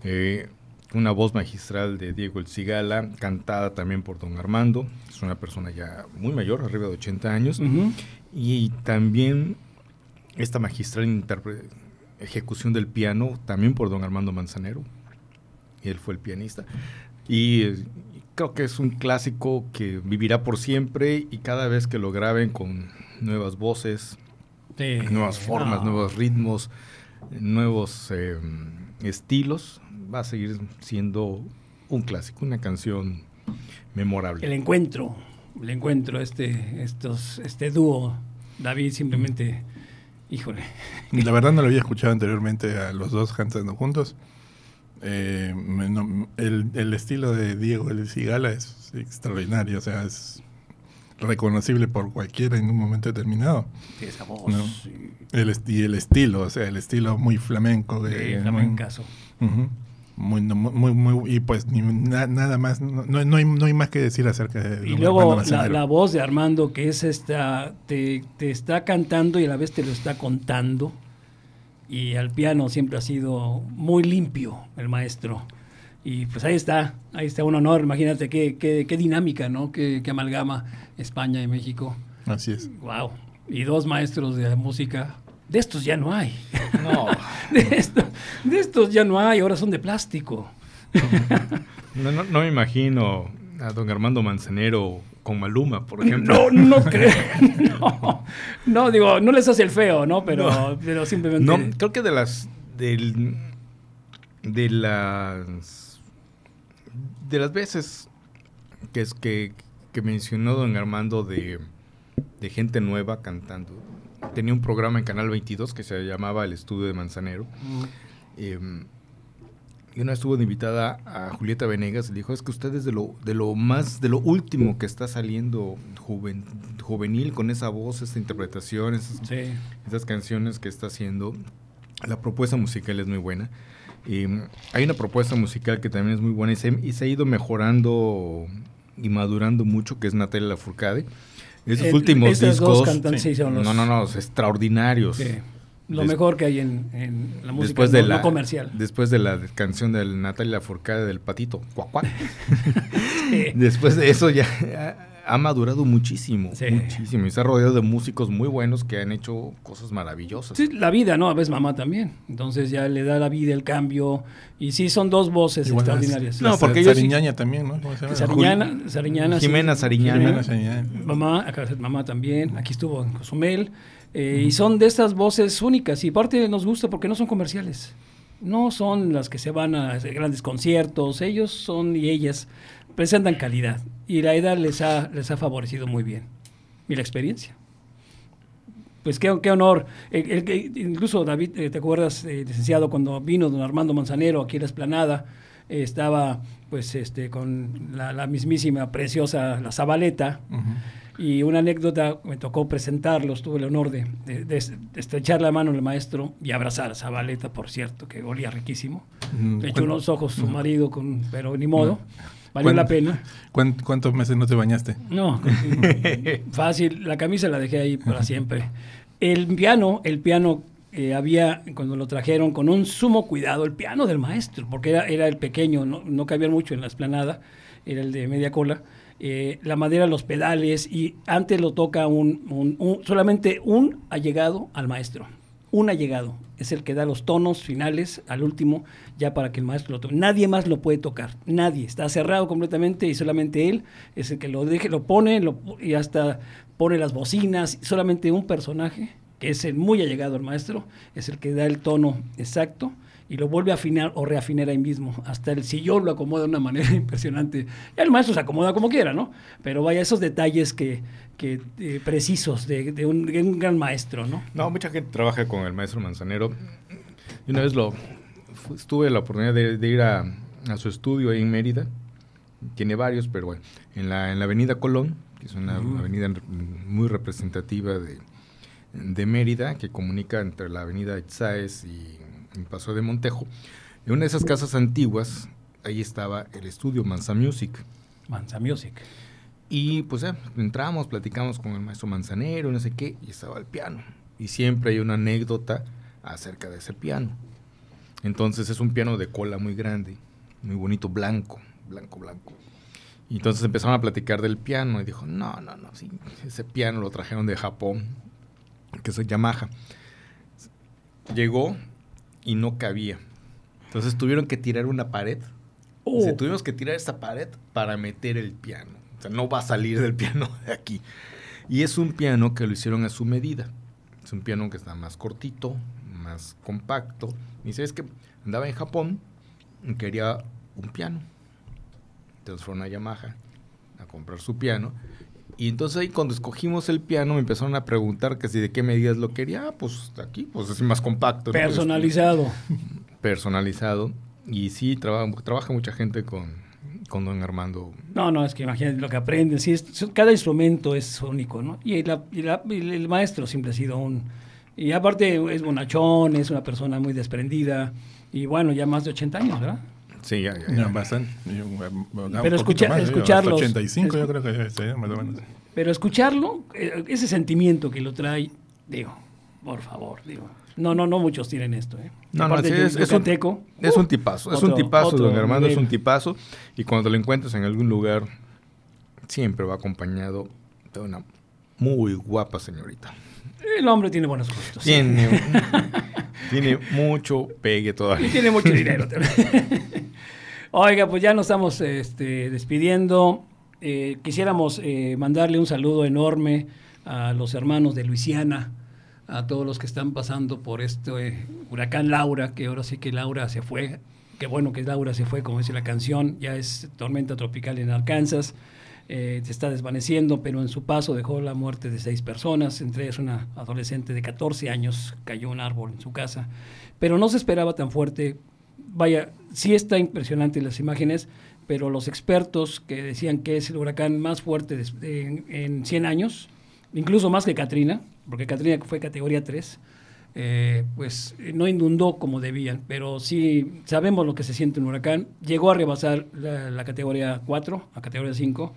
eh, una voz magistral de Diego El Cigala, cantada también por don Armando. Es una persona ya muy mayor, arriba de 80 años. Y también esta magistral ejecución del piano, también por don Armando Manzanero. Él fue el pianista. Y eh, creo que es un clásico que vivirá por siempre y cada vez que lo graben con nuevas voces, Sí. nuevas formas, No. nuevos ritmos, nuevos eh, estilos, va a seguir siendo un clásico, una canción memorable. El encuentro, el encuentro, este, estos, este dúo, David simplemente, híjole. La verdad no lo había escuchado anteriormente a los dos cantando juntos. Eh, no- el, el estilo de Diego El Cigala es extraordinario, o sea, es reconocible por cualquiera en un momento determinado. Sí, esa voz, ¿no? sí. El, y el estilo, o sea, el estilo muy flamenco. De, Sí, muy- flamencazo. Ujú. Muy, no, muy, muy, y pues ni na- nada más, no, no, hay, no hay más que decir acerca de Y luego la, la voz de Armando, que es esta, te, te está cantando y a la vez te lo está contando. Y al piano siempre ha sido muy limpio el maestro. Y pues ahí está, ahí está un honor. Imagínate qué, qué, qué dinámica, ¿no? Qué, qué amalgama España y México. Así es. Wow. Y dos maestros de música. De estos ya no hay. No. de, estos, de estos ya no hay, ahora son de plástico. No, no- no me imagino a don Armando Manzanero con Maluma, por ejemplo. No, no creo. No, no, digo, no les hace el feo, ¿no? Pero, No. pero simplemente. No, creo que de las del, de las de las veces que es que, que mencionó don Armando de, de gente nueva cantando. Tenía un programa en Canal 22 que se llamaba El Estudio de Manzanero. Mm. Eh, y una vez estuvo de invitada a Julieta Venegas y le dijo, es que usted es de lo, de lo más, de lo último que está saliendo juven- juvenil con esa voz, esta interpretación, esas, Sí. esas canciones que está haciendo. La propuesta musical es muy buena. Y, hay una propuesta musical que también es muy buena y se, y se ha ido mejorando y madurando mucho, que es Natalia Lafourcade. Esos El- últimos discos... cantantes, sí, son los- no, no, no, extraordinarios. Sí. Lo mejor que hay en, en la música después de no, la no comercial. Después de la canción de Natalia Lafourcade del patito, cuac, cuac. Sí. Después de eso ya ha, madurado muchísimo, Sí. muchísimo. Y se ha rodeado de músicos muy buenos que han hecho cosas maravillosas. Sí, la vida, ¿no? A veces mamá también. Entonces ya le da la vida el cambio. Y sí, son dos voces Igual extraordinarias. No, porque ellos sí- Sariñaña también, ¿no? ¿Cómo se llama? Sariñana, Sariñana. Jimena Sariñana. Jimena Sariñana. Mamá, acá mamá también, aquí estuvo en Cozumel, eh, y son de estas voces únicas, y aparte nos gusta porque no son comerciales, no son las que se van a hacer grandes conciertos, ellos son y ellas presentan calidad, y la edad les ha, les ha favorecido muy bien, y la experiencia. Pues qué, qué honor. El- el incluso, David, eh, ¿te acuerdas, eh, licenciado, cuando vino don Armando Manzanero aquí a la esplanada? eh, estaba pues este con la, la mismísima, preciosa, la Zabaleta. Y una anécdota, me tocó presentarlos, tuve el honor de, de- de est- de estrechar la mano al maestro y abrazar a Zabaleta, por cierto, que olía riquísimo. Mm, Le echó ¿cuán- unos ojos su marido, con, pero ni modo. Valió ¿Cuán- la pena. cuán- ¿Cuántos meses no te bañaste? No, fácil, la camisa la dejé ahí para siempre. El piano, el piano eh, había, cuando lo trajeron, con un sumo cuidado, el piano del maestro, porque era, era el pequeño, no, no cabía mucho en la esplanada, era el de media cola. eh, la madera, los pedales, y antes lo toca un, un- un- solamente un allegado al maestro. Un allegado es el que da los tonos finales al último, ya para que el maestro lo tome. Nadie más lo puede tocar, nadie. Está cerrado completamente y solamente él es el que lo deje, lo pone lo- y hasta pone las bocinas. Solamente un personaje, que es el muy allegado al maestro, es el que da el tono exacto y lo vuelve a afinar o reafinar ahí mismo. Hasta el sillón lo acomoda de una manera impresionante. Ya el maestro se acomoda como quiera, ¿no? Pero vaya, esos detalles que, que, eh, precisos de, de un, de un gran maestro, ¿no? No, mucha gente trabaja con el maestro Manzanero. Y una vez lo tuve la oportunidad de, de ir a, a su estudio ahí en Mérida. Tiene varios, pero bueno, en la, en la avenida Colón, que es una avenida muy representativa de, de Mérida, que comunica entre la avenida Itzáez y el Paso de Montejo. En una de esas casas antiguas, ahí estaba el estudio Manza Music. Manza Music. Y pues ya, entramos, platicamos con el maestro Manzanero, no sé qué, y estaba el piano. Y siempre hay una anécdota acerca de ese piano. Entonces es un piano de cola muy grande, muy bonito, blanco, blanco, blanco. Y entonces empezaron a platicar del piano y dijo, no, no, no, sí, ese piano lo trajeron de Japón, que es Yamaha. Llegó y no cabía. Entonces tuvieron que tirar una pared. Oh. Dice, tuvimos que tirar esta pared para meter el piano. O sea, no va a salir del piano de aquí. Y es un piano que lo hicieron a su medida. Es un piano que está más cortito, más compacto. Y dice, es que andaba en Japón y quería un piano. Entonces fue una Yamaha a comprar su piano. Y entonces ahí cuando escogimos el piano me empezaron a preguntar que si de qué medidas lo quería. Ah, pues aquí, pues es más compacto. ¿no? Personalizado. Personalizado. Y sí, trabaja, trabaja mucha gente con, con don Armando. No, no, es que imagínate lo que aprenden. Sí, es- cada instrumento es único, ¿no? Y, la- y la- y el maestro siempre ha sido un... Y aparte es bonachón, es una persona muy desprendida. Y bueno, ya más de 80 años, ¿verdad? Sí, ya, ya. Ya, bastante. Yo, eh, un Pero escucha- más, yo, hasta escucharlos- 85 yo escu- creo que más o menos. Pero escucharlo, eh, ese sentimiento que lo trae, digo, por favor, digo. No, no, no muchos tienen esto, ¿eh? No, no, sí, es, es un, yucateco, es uh, un tipazo, es otro- un tipazo, otro don Armando es nivel. un tipazo. Y cuando lo encuentres en algún lugar, siempre va acompañado de una muy guapa señorita. El hombre tiene buenos gustos. Tiene, tiene mucho pegue todavía. Y tiene mucho dinero también. Oiga, pues ya nos estamos este, despidiendo. Eh, quisiéramos eh, mandarle un saludo enorme a los hermanos de Luisiana, a todos los que están pasando por este huracán Laura, que ahora sí que Laura se fue. Qué bueno que Laura se fue, como dice la canción. Ya es tormenta tropical en Arkansas. Eh, se está desvaneciendo, pero en su paso dejó la muerte de seis personas, entre ellas una adolescente de 14 años, cayó un árbol en su casa, pero no se esperaba tan fuerte. Vaya, sí está impresionante las imágenes, pero los expertos que decían que es el huracán más fuerte en, en 100 años, incluso más que Katrina, porque Katrina fue categoría 3, eh, pues eh, no inundó como debían, pero sí sabemos lo que se siente un huracán. Llegó a rebasar la, categoría 4, a categoría 5,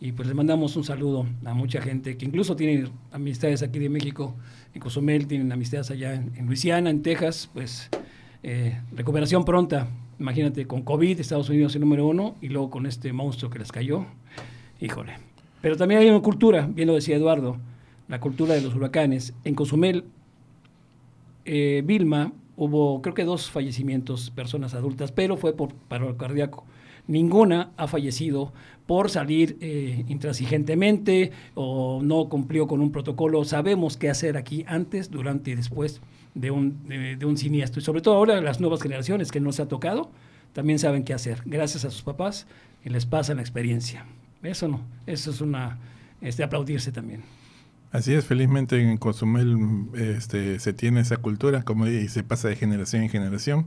y pues les mandamos un saludo a mucha gente que incluso tiene amistades aquí de México, en Cozumel, tienen amistades allá en Luisiana, en Texas, pues eh, recuperación pronta. Imagínate, con COVID, Estados Unidos el número uno, y luego con este monstruo que les cayó. Híjole. Pero también hay una cultura, bien lo decía Eduardo, la cultura de los huracanes. En Cozumel, eh, Vilma, hubo creo que dos fallecimientos, personas adultas, pero fue por paro cardíaco. Ninguna ha fallecido por salir eh, intransigentemente o no cumplió con un protocolo. Sabemos qué hacer aquí antes, durante y después de un, de, de un siniestro. Y sobre todo ahora las nuevas generaciones que nos ha tocado, también saben qué hacer. Gracias a sus papás que les pasa la experiencia. Eso no, eso es una, este, aplaudirse también. Así es, felizmente en Cozumel este, se tiene esa cultura como y se pasa de generación en generación.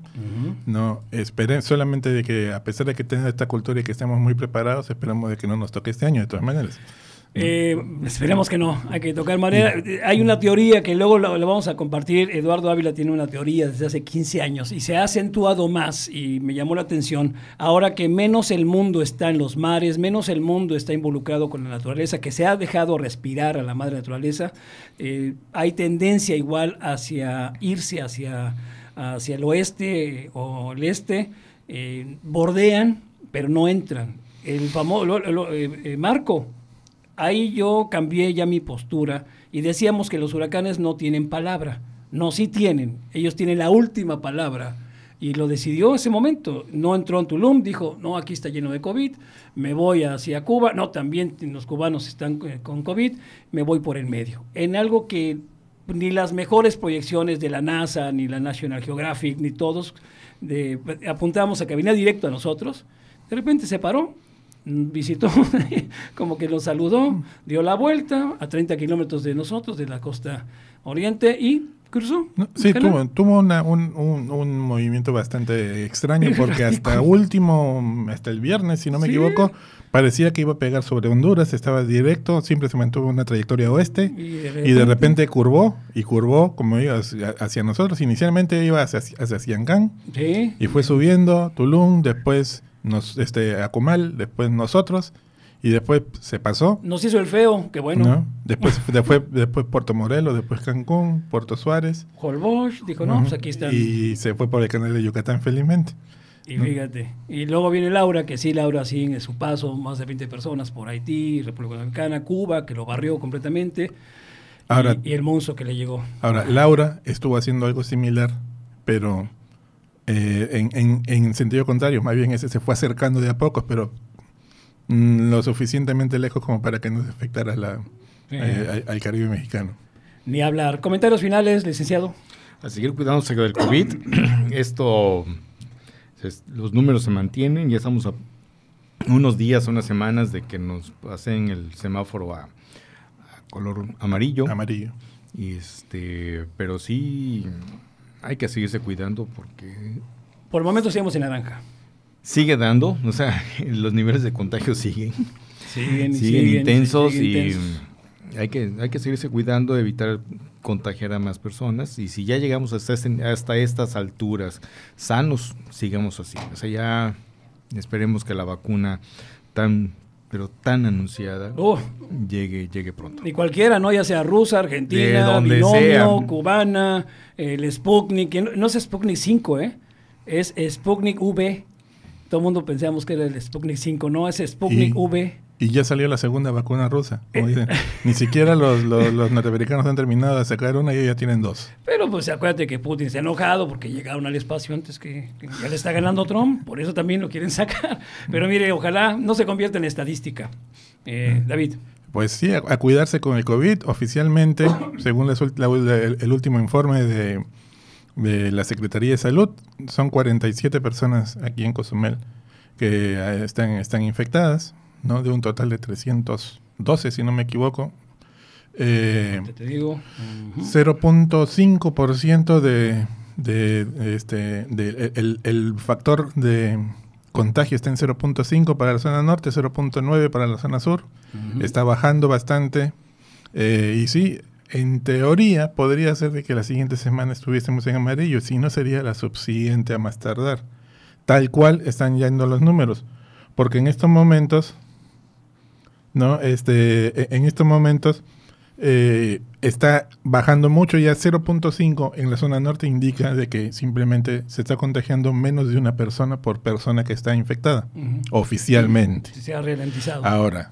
No esperé solamente de que a pesar de que tenga esta cultura y que estemos muy preparados, esperamos de que no nos toque este año de todas maneras. Eh, esperemos que no, hay que tocar manera. Eh, Hay una teoría que luego lo, lo vamos a compartir. Eduardo Ávila tiene una teoría desde hace 15 años y se ha acentuado más y me llamó la atención. Ahora que menos el mundo está en los mares, menos el mundo está involucrado con la naturaleza, que se ha dejado respirar a la madre naturaleza, eh, hay tendencia igual hacia irse hacia, hacia el oeste o el este, eh, bordean, pero no entran. El famoso Marco ahí yo cambié ya mi postura y decíamos que los huracanes no tienen palabra. No, sí tienen. Ellos tienen la última palabra. Y lo decidió ese momento. No entró en Tulum, dijo, no, aquí está lleno de COVID, me voy hacia Cuba. No, también los cubanos están eh, con COVID, me voy por el medio. En algo que ni las mejores proyecciones de la NASA, ni la National Geographic, ni todos de, apuntamos a que venía directo a nosotros. De repente se paró, visitó, como que nos saludó, dio la vuelta a 30 kilómetros de nosotros, de la costa oriente, y cruzó. Sí, tuvo, tuvo una- un, un- un movimiento bastante extraño porque hasta último, hasta el viernes, si no me Sí. equivoco, parecía que iba a pegar sobre Honduras, estaba directo, siempre se mantuvo una trayectoria oeste Y de y de repente- repente curvó y curvó como iba hacia, hacia nosotros. Inicialmente iba hacia, hacia Siancán Sí. y fue subiendo Tulum, después nos, este, Akumal, después nosotros y después se pasó. Nos hizo el feo, que bueno. ¿no? Después, después, después Puerto Morelos, después Cancún, Puerto Suárez. Holbox dijo, no, Ujú. pues aquí están. Y se fue por el canal de Yucatán, felizmente. Y fíjate. Y luego viene Laura, que sí, Laura sigue en su paso, más de 20 personas por Haití, República Dominicana, Cuba, que lo barrió completamente. Ahora- y, y el monstruo que le llegó. Ahora, Laura estuvo haciendo algo similar, pero eh, en, en- en sentido contrario. Más bien ese se fue acercando de a pocos, pero mm, lo suficientemente lejos como para que no se afectara la, Sí. eh, al, al Caribe mexicano. Ni hablar. Comentarios finales, licenciado. A seguir cuidándose del COVID. Esto, es- los números se mantienen. Ya estamos a unos días, unas semanas de que nos pasen el semáforo a, a color amarillo. Amarillo. Y este, pero sí hay que seguirse cuidando porque Por el momento seguimos en naranja. sigue dando, o sea, los niveles de contagio siguen. Siguen, siguen, siguen, intensos siguen y intensos. hay que hay que seguirse cuidando, evitar contagiar a más personas y si ya llegamos hasta este- hasta estas alturas sanos, sigamos así. O sea, ya esperemos que la vacuna tan pero tan anunciada Oh. llegue llegue pronto. Y cualquiera, ¿no? Ya sea rusa, argentina, binomio, sea. cubana, el Sputnik, no, no es Sputnik 5, ¿eh? Es Sputnik V. Todo el mundo pensamos que era el Sputnik 5, no, es Sputnik Y- V. Y ya salió la segunda vacuna rusa, como Eh. dicen. Ni siquiera los, los, los norteamericanos han terminado de sacar una y ellos ya tienen dos. Pero pues acuérdate que Putin se ha enojado porque llegaron al espacio antes que, que ya le está ganando Trump, por eso también lo quieren sacar. Pero mire, ojalá no se convierta en estadística. Eh, David. Pues sí, a, a cuidarse con el COVID. Oficialmente, según la el, el último informe de, de la Secretaría de Salud, son 47 personas aquí en Cozumel que eh, están, están infectadas, ¿no? De un total de 312, si no me equivoco. Eh, Te digo. 0.5% de, de, este, de- el, el factor de contagio está en 0.5 para la zona norte, 0.9 para la zona sur. Está bajando bastante. Eh, y sí, en teoría podría ser de que la siguiente semana estuviésemos en amarillo, si no sería la subsiguiente a más tardar. Tal cual están yendo los números. Porque en estos momentos, ¿no? Este, e- en estos momentos eh, está bajando mucho, ya 0.5 en la zona norte indica de que simplemente se está contagiando menos de una persona por persona que está infectada, oficialmente. Se ha ralentizado. Ahora,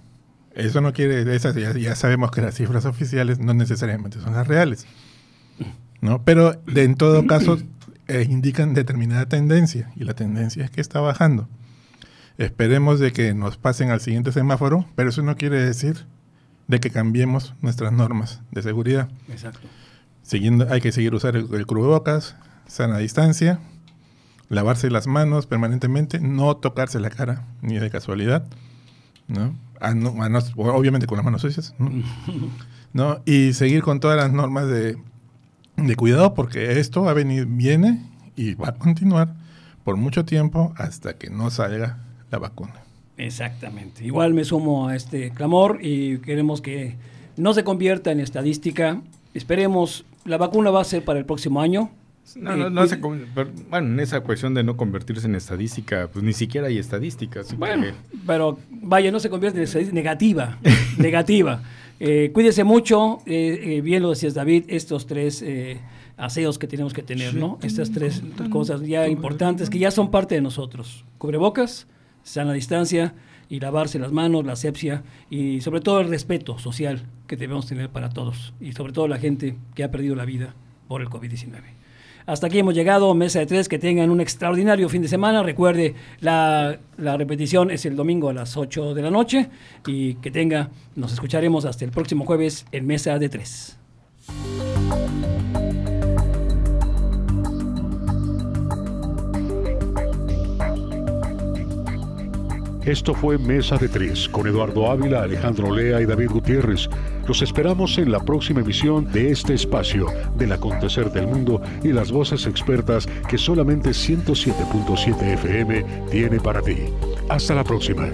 eso no quiere, esas ya, ya sabemos que las cifras oficiales no necesariamente son las reales, ¿no? Pero de, en todo caso eh, indican determinada tendencia y la tendencia es que está bajando. Esperemos de que nos pasen al siguiente semáforo, pero eso no quiere decir de que cambiemos nuestras normas de seguridad. Exacto. Siguiendo, hay que seguir usar el, el cubrebocas, sana distancia, lavarse las manos permanentemente, no tocarse la cara ni de casualidad, ¿no? A no- a no- obviamente con las manos sucias, ¿no? ¿no? Y seguir con todas las normas de, de cuidado porque esto va a venir, viene y va a continuar por mucho tiempo hasta que no salga la vacuna. Exactamente. Igual me sumo a este clamor y queremos que no se convierta en estadística. Esperemos, la vacuna va a ser para el próximo año. No, Eh, no, se pero, bueno, en esa cuestión de no convertirse en estadística, pues ni siquiera hay estadísticas. Bueno, que- pero vaya, no se convierte en estadística negativa. negativa. Eh, cuídese mucho, eh, eh, bien lo decías David, estos tres eh, aseos que tenemos que tener, ¿no? Estas tres cosas ya importantes que ya son parte de nosotros. Cubrebocas, sana distancia y lavarse las manos, la asepsia y sobre todo el respeto social que debemos tener para todos y sobre todo la gente que ha perdido la vida por el COVID-19. Hasta aquí hemos llegado, mesa de tres, que tengan un extraordinario fin de semana. Recuerde, la, la repetición es el domingo a las 8 de la noche y que tenga, nos escucharemos hasta el próximo jueves en mesa de tres. Esto fue Mesa de Tres con Eduardo Ávila, Alejandro Lea y David Gutiérrez. Los esperamos en la próxima emisión de este espacio del acontecer del mundo y las voces expertas que solamente 107.7 FM tiene para ti. Hasta la próxima.